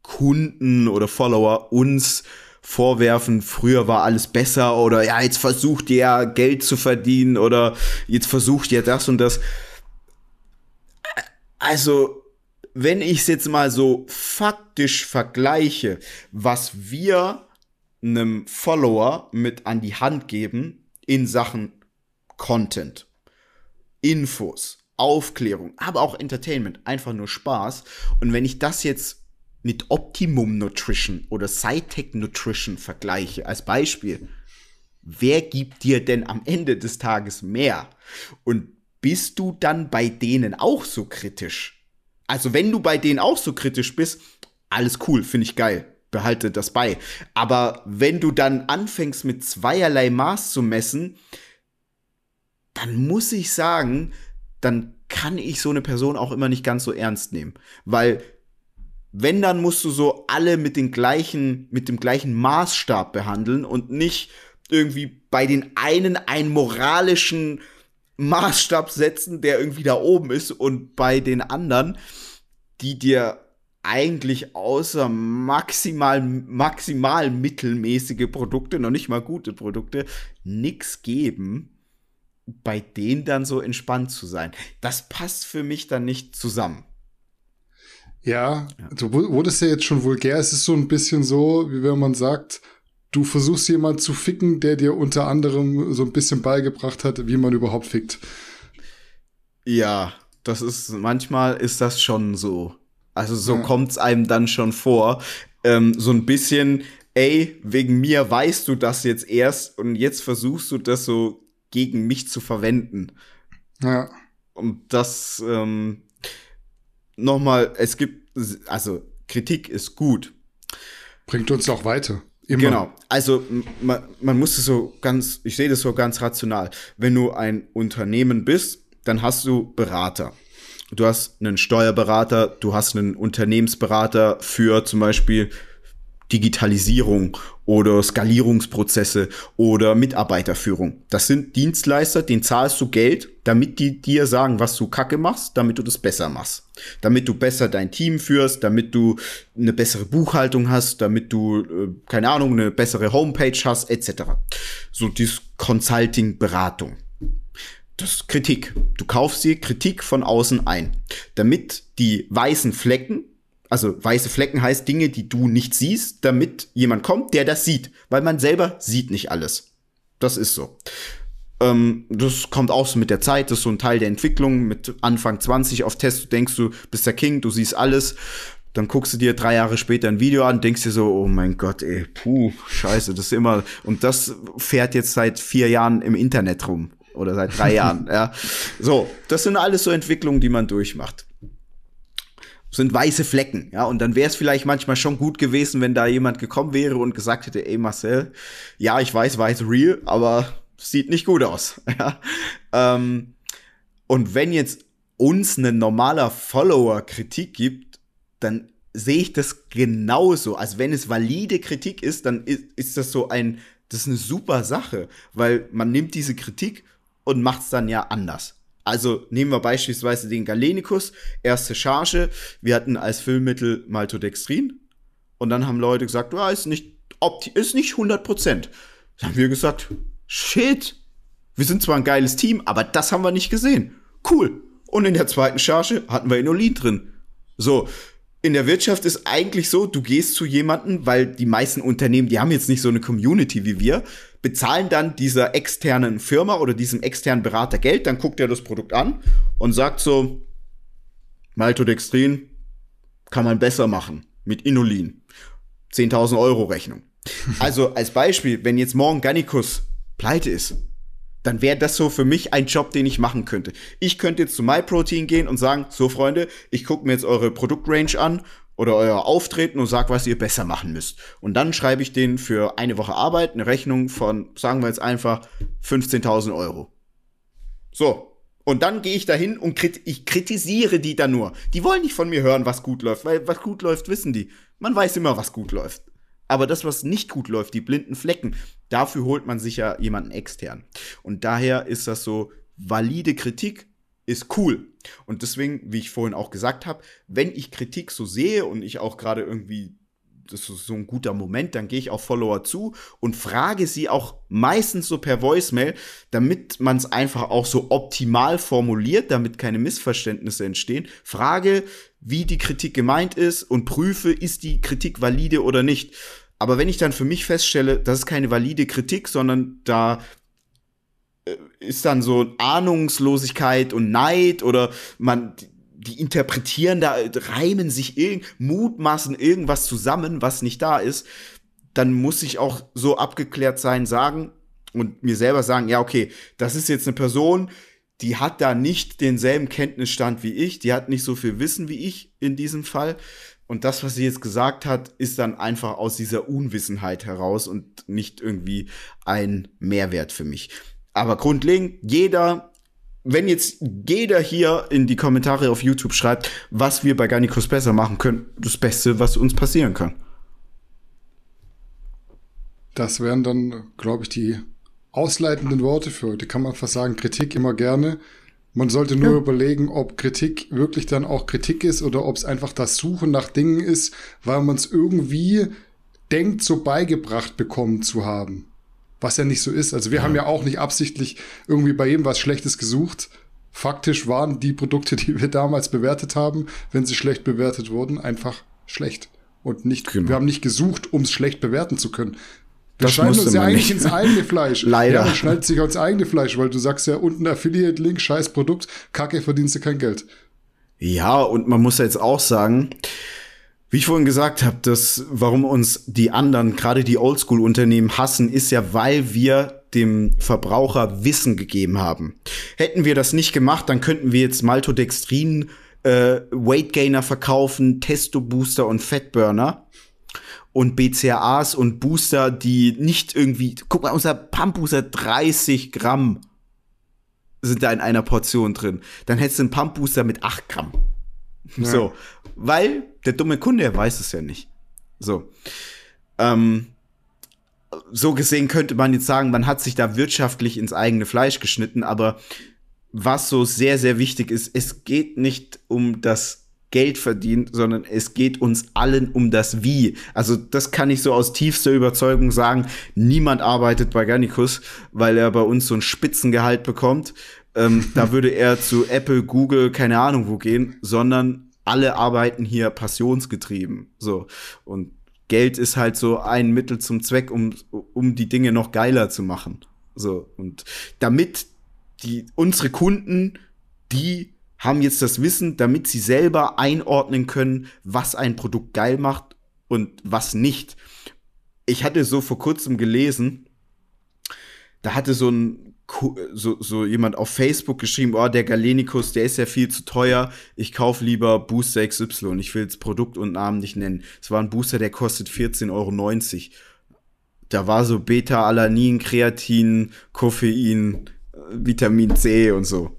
Kunden oder Follower uns vorwerfen, früher war alles besser oder ja, jetzt versucht ihr Geld zu verdienen oder jetzt versucht ihr das und das. Also, wenn ich es jetzt mal so faktisch vergleiche, was wir einem Follower mit an die Hand geben in Sachen Content, Infos, Aufklärung, aber auch Entertainment, einfach nur Spaß. Und wenn ich das jetzt mit Optimum Nutrition oder SciTech Nutrition vergleiche, als Beispiel, wer gibt dir denn am Ende des Tages mehr? Und bist du dann bei denen auch so kritisch? Also wenn du bei denen auch so kritisch bist, alles cool, finde ich geil. Behalte das bei. Aber wenn du dann anfängst mit zweierlei Maß zu messen, dann muss ich sagen, dann kann ich so eine Person auch immer nicht ganz so ernst nehmen. Weil, wenn, dann musst du so alle mit den gleichen, mit dem gleichen Maßstab behandeln und nicht irgendwie bei den einen einen moralischen Maßstab setzen, der irgendwie da oben ist und bei den anderen, die dir eigentlich außer maximal, maximal mittelmäßige Produkte, noch nicht mal gute Produkte, nix geben bei denen dann so entspannt zu sein. Das passt für mich dann nicht zusammen. Ja, ja, du wurdest ja jetzt schon vulgär. Es ist so ein bisschen so, wie wenn man sagt, du versuchst jemand zu ficken, der dir unter anderem so ein bisschen beigebracht hat, wie man überhaupt fickt. Ja, das ist, manchmal ist das schon so. Also so ja. kommt's einem dann schon vor. Ähm, so ein bisschen, ey, wegen mir weißt du das jetzt erst und jetzt versuchst du das so gegen mich zu verwenden. Ja. Und das, ähm, nochmal, es gibt, also Kritik ist gut. Bringt uns auch weiter. Immer. Genau. Also man, man muss es so ganz, ich sehe das so ganz rational. Wenn du ein Unternehmen bist, dann hast du Berater. Du hast einen Steuerberater, du hast einen Unternehmensberater für zum Beispiel Digitalisierung oder Skalierungsprozesse oder Mitarbeiterführung. Das sind Dienstleister, denen zahlst du Geld, damit die dir sagen, was du kacke machst, damit du das besser machst. Damit du besser dein Team führst, damit du eine bessere Buchhaltung hast, damit du, äh, keine Ahnung, eine bessere Homepage hast, etc. So dieses Consulting-Beratung. Das ist Kritik. Du kaufst dir Kritik von außen ein, damit die weißen Flecken also weiße Flecken heißt Dinge, die du nicht siehst, damit jemand kommt, der das sieht. Weil man selber sieht nicht alles. Das ist so. Ähm, das kommt auch so mit der Zeit, das ist so ein Teil der Entwicklung. Mit Anfang 20 auf Test denkst du, bist der King, du siehst alles. Dann guckst du dir drei Jahre später ein Video an, denkst dir so, oh mein Gott, ey, puh, scheiße, das ist immer. Und das fährt jetzt seit vier Jahren im Internet rum. Oder seit drei Jahren, ja. So, das sind alles so Entwicklungen, die man durchmacht sind weiße Flecken, ja, und dann wäre es vielleicht manchmal schon gut gewesen, wenn da jemand gekommen wäre und gesagt hätte, ey Marcel, ja, ich weiß, weiß real, aber sieht nicht gut aus, ja. Ähm, und wenn jetzt uns ein normaler Follower Kritik gibt, dann sehe ich das genauso. Also wenn es valide Kritik ist, dann ist, ist das so ein, das ist eine super Sache, weil man nimmt diese Kritik und macht es dann ja anders. Also nehmen wir beispielsweise den Galenicus, erste Charge. Wir hatten als Füllmittel Maltodextrin. Und dann haben Leute gesagt, ja, ist nicht, ist nicht 100 Prozent. Dann haben wir gesagt, shit, wir sind zwar ein geiles Team, aber das haben wir nicht gesehen. Cool. Und in der zweiten Charge hatten wir Inulin drin. So, in der Wirtschaft ist eigentlich so, du gehst zu jemanden, weil die meisten Unternehmen, die haben jetzt nicht so eine Community wie wir, bezahlen dann dieser externen Firma oder diesem externen Berater Geld, dann guckt er das Produkt an und sagt so, Maltodextrin kann man besser machen mit Inulin. 10.000 Euro Rechnung. Also als Beispiel, wenn jetzt morgen Gannikus pleite ist, dann wäre das so für mich ein Job, den ich machen könnte. Ich könnte jetzt zu MyProtein gehen und sagen, so Freunde, ich gucke mir jetzt eure Produktrange an oder euer Auftreten und sag, was ihr besser machen müsst. Und dann schreibe ich denen für eine Woche Arbeit eine Rechnung von, sagen wir jetzt einfach, 15.000 Euro. So. Und dann gehe ich dahin und krit ich kritisiere die dann nur. Die wollen nicht von mir hören, was gut läuft, weil was gut läuft, wissen die. Man weiß immer, was gut läuft. Aber das, was nicht gut läuft, die blinden Flecken, dafür holt man sich ja jemanden extern. Und daher ist das so valide Kritik, ist cool. Und deswegen, wie ich vorhin auch gesagt habe, wenn ich Kritik so sehe und ich auch gerade irgendwie das ist so ein guter Moment, dann gehe ich auf Follower zu und frage sie auch meistens so per Voicemail, damit man es einfach auch so optimal formuliert, damit keine Missverständnisse entstehen. Frage, wie die Kritik gemeint ist und prüfe, ist die Kritik valide oder nicht. Aber wenn ich dann für mich feststelle, das ist keine valide Kritik, sondern da äh, ist dann so Ahnungslosigkeit und Neid oder man die interpretieren da, reimen sich irgend, mutmaßen irgendwas zusammen, was nicht da ist, dann muss ich auch so abgeklärt sein, sagen und mir selber sagen, ja, okay, das ist jetzt eine Person, die hat da nicht denselben Kenntnisstand wie ich, die hat nicht so viel Wissen wie ich in diesem Fall. Und das, was sie jetzt gesagt hat, ist dann einfach aus dieser Unwissenheit heraus und nicht irgendwie ein Mehrwert für mich. Aber grundlegend, jeder wenn jetzt jeder hier in die Kommentare auf YouTube schreibt, was wir bei Garnicus besser machen können, das Beste, was uns passieren kann. Das wären dann, glaube ich, die ausleitenden Worte für heute. Kann man fast sagen, Kritik immer gerne. Man sollte nur ja. überlegen, ob Kritik wirklich dann auch Kritik ist oder ob es einfach das Suchen nach Dingen ist, weil man es irgendwie denkt, so beigebracht bekommen zu haben was ja nicht so ist. Also wir ja. haben ja auch nicht absichtlich irgendwie bei jedem was Schlechtes gesucht. faktisch waren die Produkte, die wir damals bewertet haben, wenn sie schlecht bewertet wurden, einfach schlecht. Und nicht, genau. wir haben nicht gesucht, um es schlecht bewerten zu können. Das schneiden uns ja eigentlich nicht. ins eigene Fleisch. Leider. Ja, man schneidet sich ins eigene Fleisch, weil du sagst ja unten Affiliate-Link, scheiß Produkt, kacke, verdienst du kein Geld. Ja, und man muss ja jetzt auch sagen, wie ich vorhin gesagt habe, dass warum uns die anderen, gerade die Oldschool-Unternehmen hassen, ist ja, weil wir dem Verbraucher Wissen gegeben haben. Hätten wir das nicht gemacht, dann könnten wir jetzt Maltodextrin, äh, Weight Gainer verkaufen, Testo Booster und Fatburner und BCAAs und Booster, die nicht irgendwie, guck mal, unser Pump Booster 30 Gramm sind da in einer Portion drin. Dann hättest du einen Pump Booster mit 8 Gramm. Ja. So, weil der dumme Kunde, er weiß es ja nicht. So. Ähm, so gesehen könnte man jetzt sagen, man hat sich da wirtschaftlich ins eigene Fleisch geschnitten, aber was so sehr, sehr wichtig ist, es geht nicht um das Geld verdienen, sondern es geht uns allen um das Wie. Also das kann ich so aus tiefster Überzeugung sagen. Niemand arbeitet bei Garnicus, weil er bei uns so ein Spitzengehalt bekommt. Ähm, da würde er zu Apple, Google, keine Ahnung wo gehen, sondern alle arbeiten hier passionsgetrieben. So. Und Geld ist halt so ein Mittel zum Zweck, um, um die Dinge noch geiler zu machen. So. Und damit die, unsere Kunden, die haben jetzt das Wissen, damit sie selber einordnen können, was ein Produkt geil macht und was nicht. Ich hatte so vor kurzem gelesen, da hatte so ein so, so jemand auf Facebook geschrieben, oh, der Galenicus, der ist ja viel zu teuer, ich kaufe lieber Booster XY. Ich will das Produkt und Namen nicht nennen. Es war ein Booster, der kostet 14,90 Euro. Da war so Beta-Alanin, Kreatin, Koffein, Vitamin C und so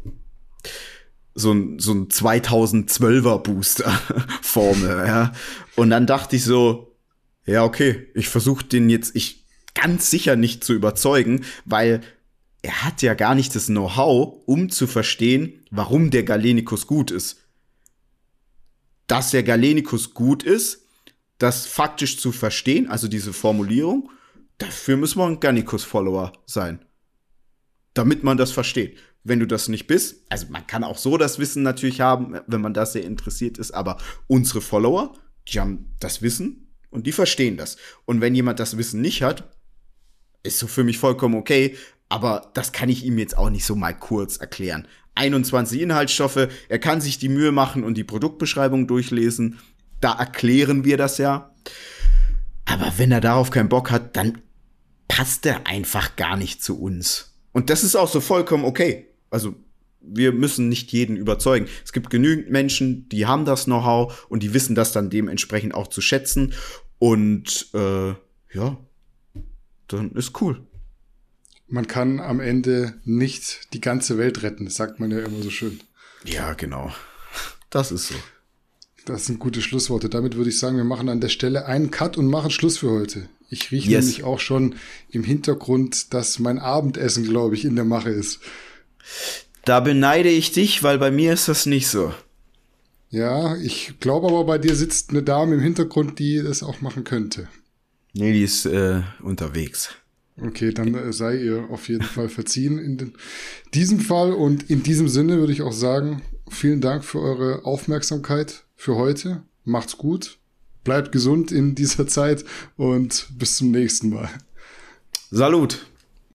so ein, so ein 2012er Booster Formel, ja. Und dann dachte ich so, ja, okay, ich versuche den jetzt, ich ganz sicher nicht zu überzeugen, weil er hat ja gar nicht das Know-how, um zu verstehen, warum der Galenicus gut ist. Dass der Galenicus gut ist, das faktisch zu verstehen, also diese Formulierung, dafür muss man ein Gallicus-Follower sein. Damit man das versteht wenn du das nicht bist. Also man kann auch so das Wissen natürlich haben, wenn man das sehr interessiert ist, aber unsere Follower, die haben das Wissen und die verstehen das. Und wenn jemand das Wissen nicht hat, ist so für mich vollkommen okay, aber das kann ich ihm jetzt auch nicht so mal kurz erklären. 21 Inhaltsstoffe, er kann sich die Mühe machen und die Produktbeschreibung durchlesen. Da erklären wir das ja. Aber wenn er darauf keinen Bock hat, dann passt er einfach gar nicht zu uns. Und das ist auch so vollkommen okay. Also wir müssen nicht jeden überzeugen. Es gibt genügend Menschen, die haben das Know-how und die wissen das dann dementsprechend auch zu schätzen. Und äh, ja, dann ist cool. Man kann am Ende nicht die ganze Welt retten, das sagt man ja immer so schön. Ja, genau. Das ist so. Das sind gute Schlussworte. Damit würde ich sagen, wir machen an der Stelle einen Cut und machen Schluss für heute. Ich rieche yes. nämlich auch schon im Hintergrund, dass mein Abendessen, glaube ich, in der Mache ist. Da beneide ich dich, weil bei mir ist das nicht so. Ja, ich glaube aber, bei dir sitzt eine Dame im Hintergrund, die das auch machen könnte. Nee, die ist äh, unterwegs. Okay, dann äh, sei ihr auf jeden Fall verziehen in den, diesem Fall. Und in diesem Sinne würde ich auch sagen, vielen Dank für eure Aufmerksamkeit für heute. Macht's gut, bleibt gesund in dieser Zeit und bis zum nächsten Mal. Salut!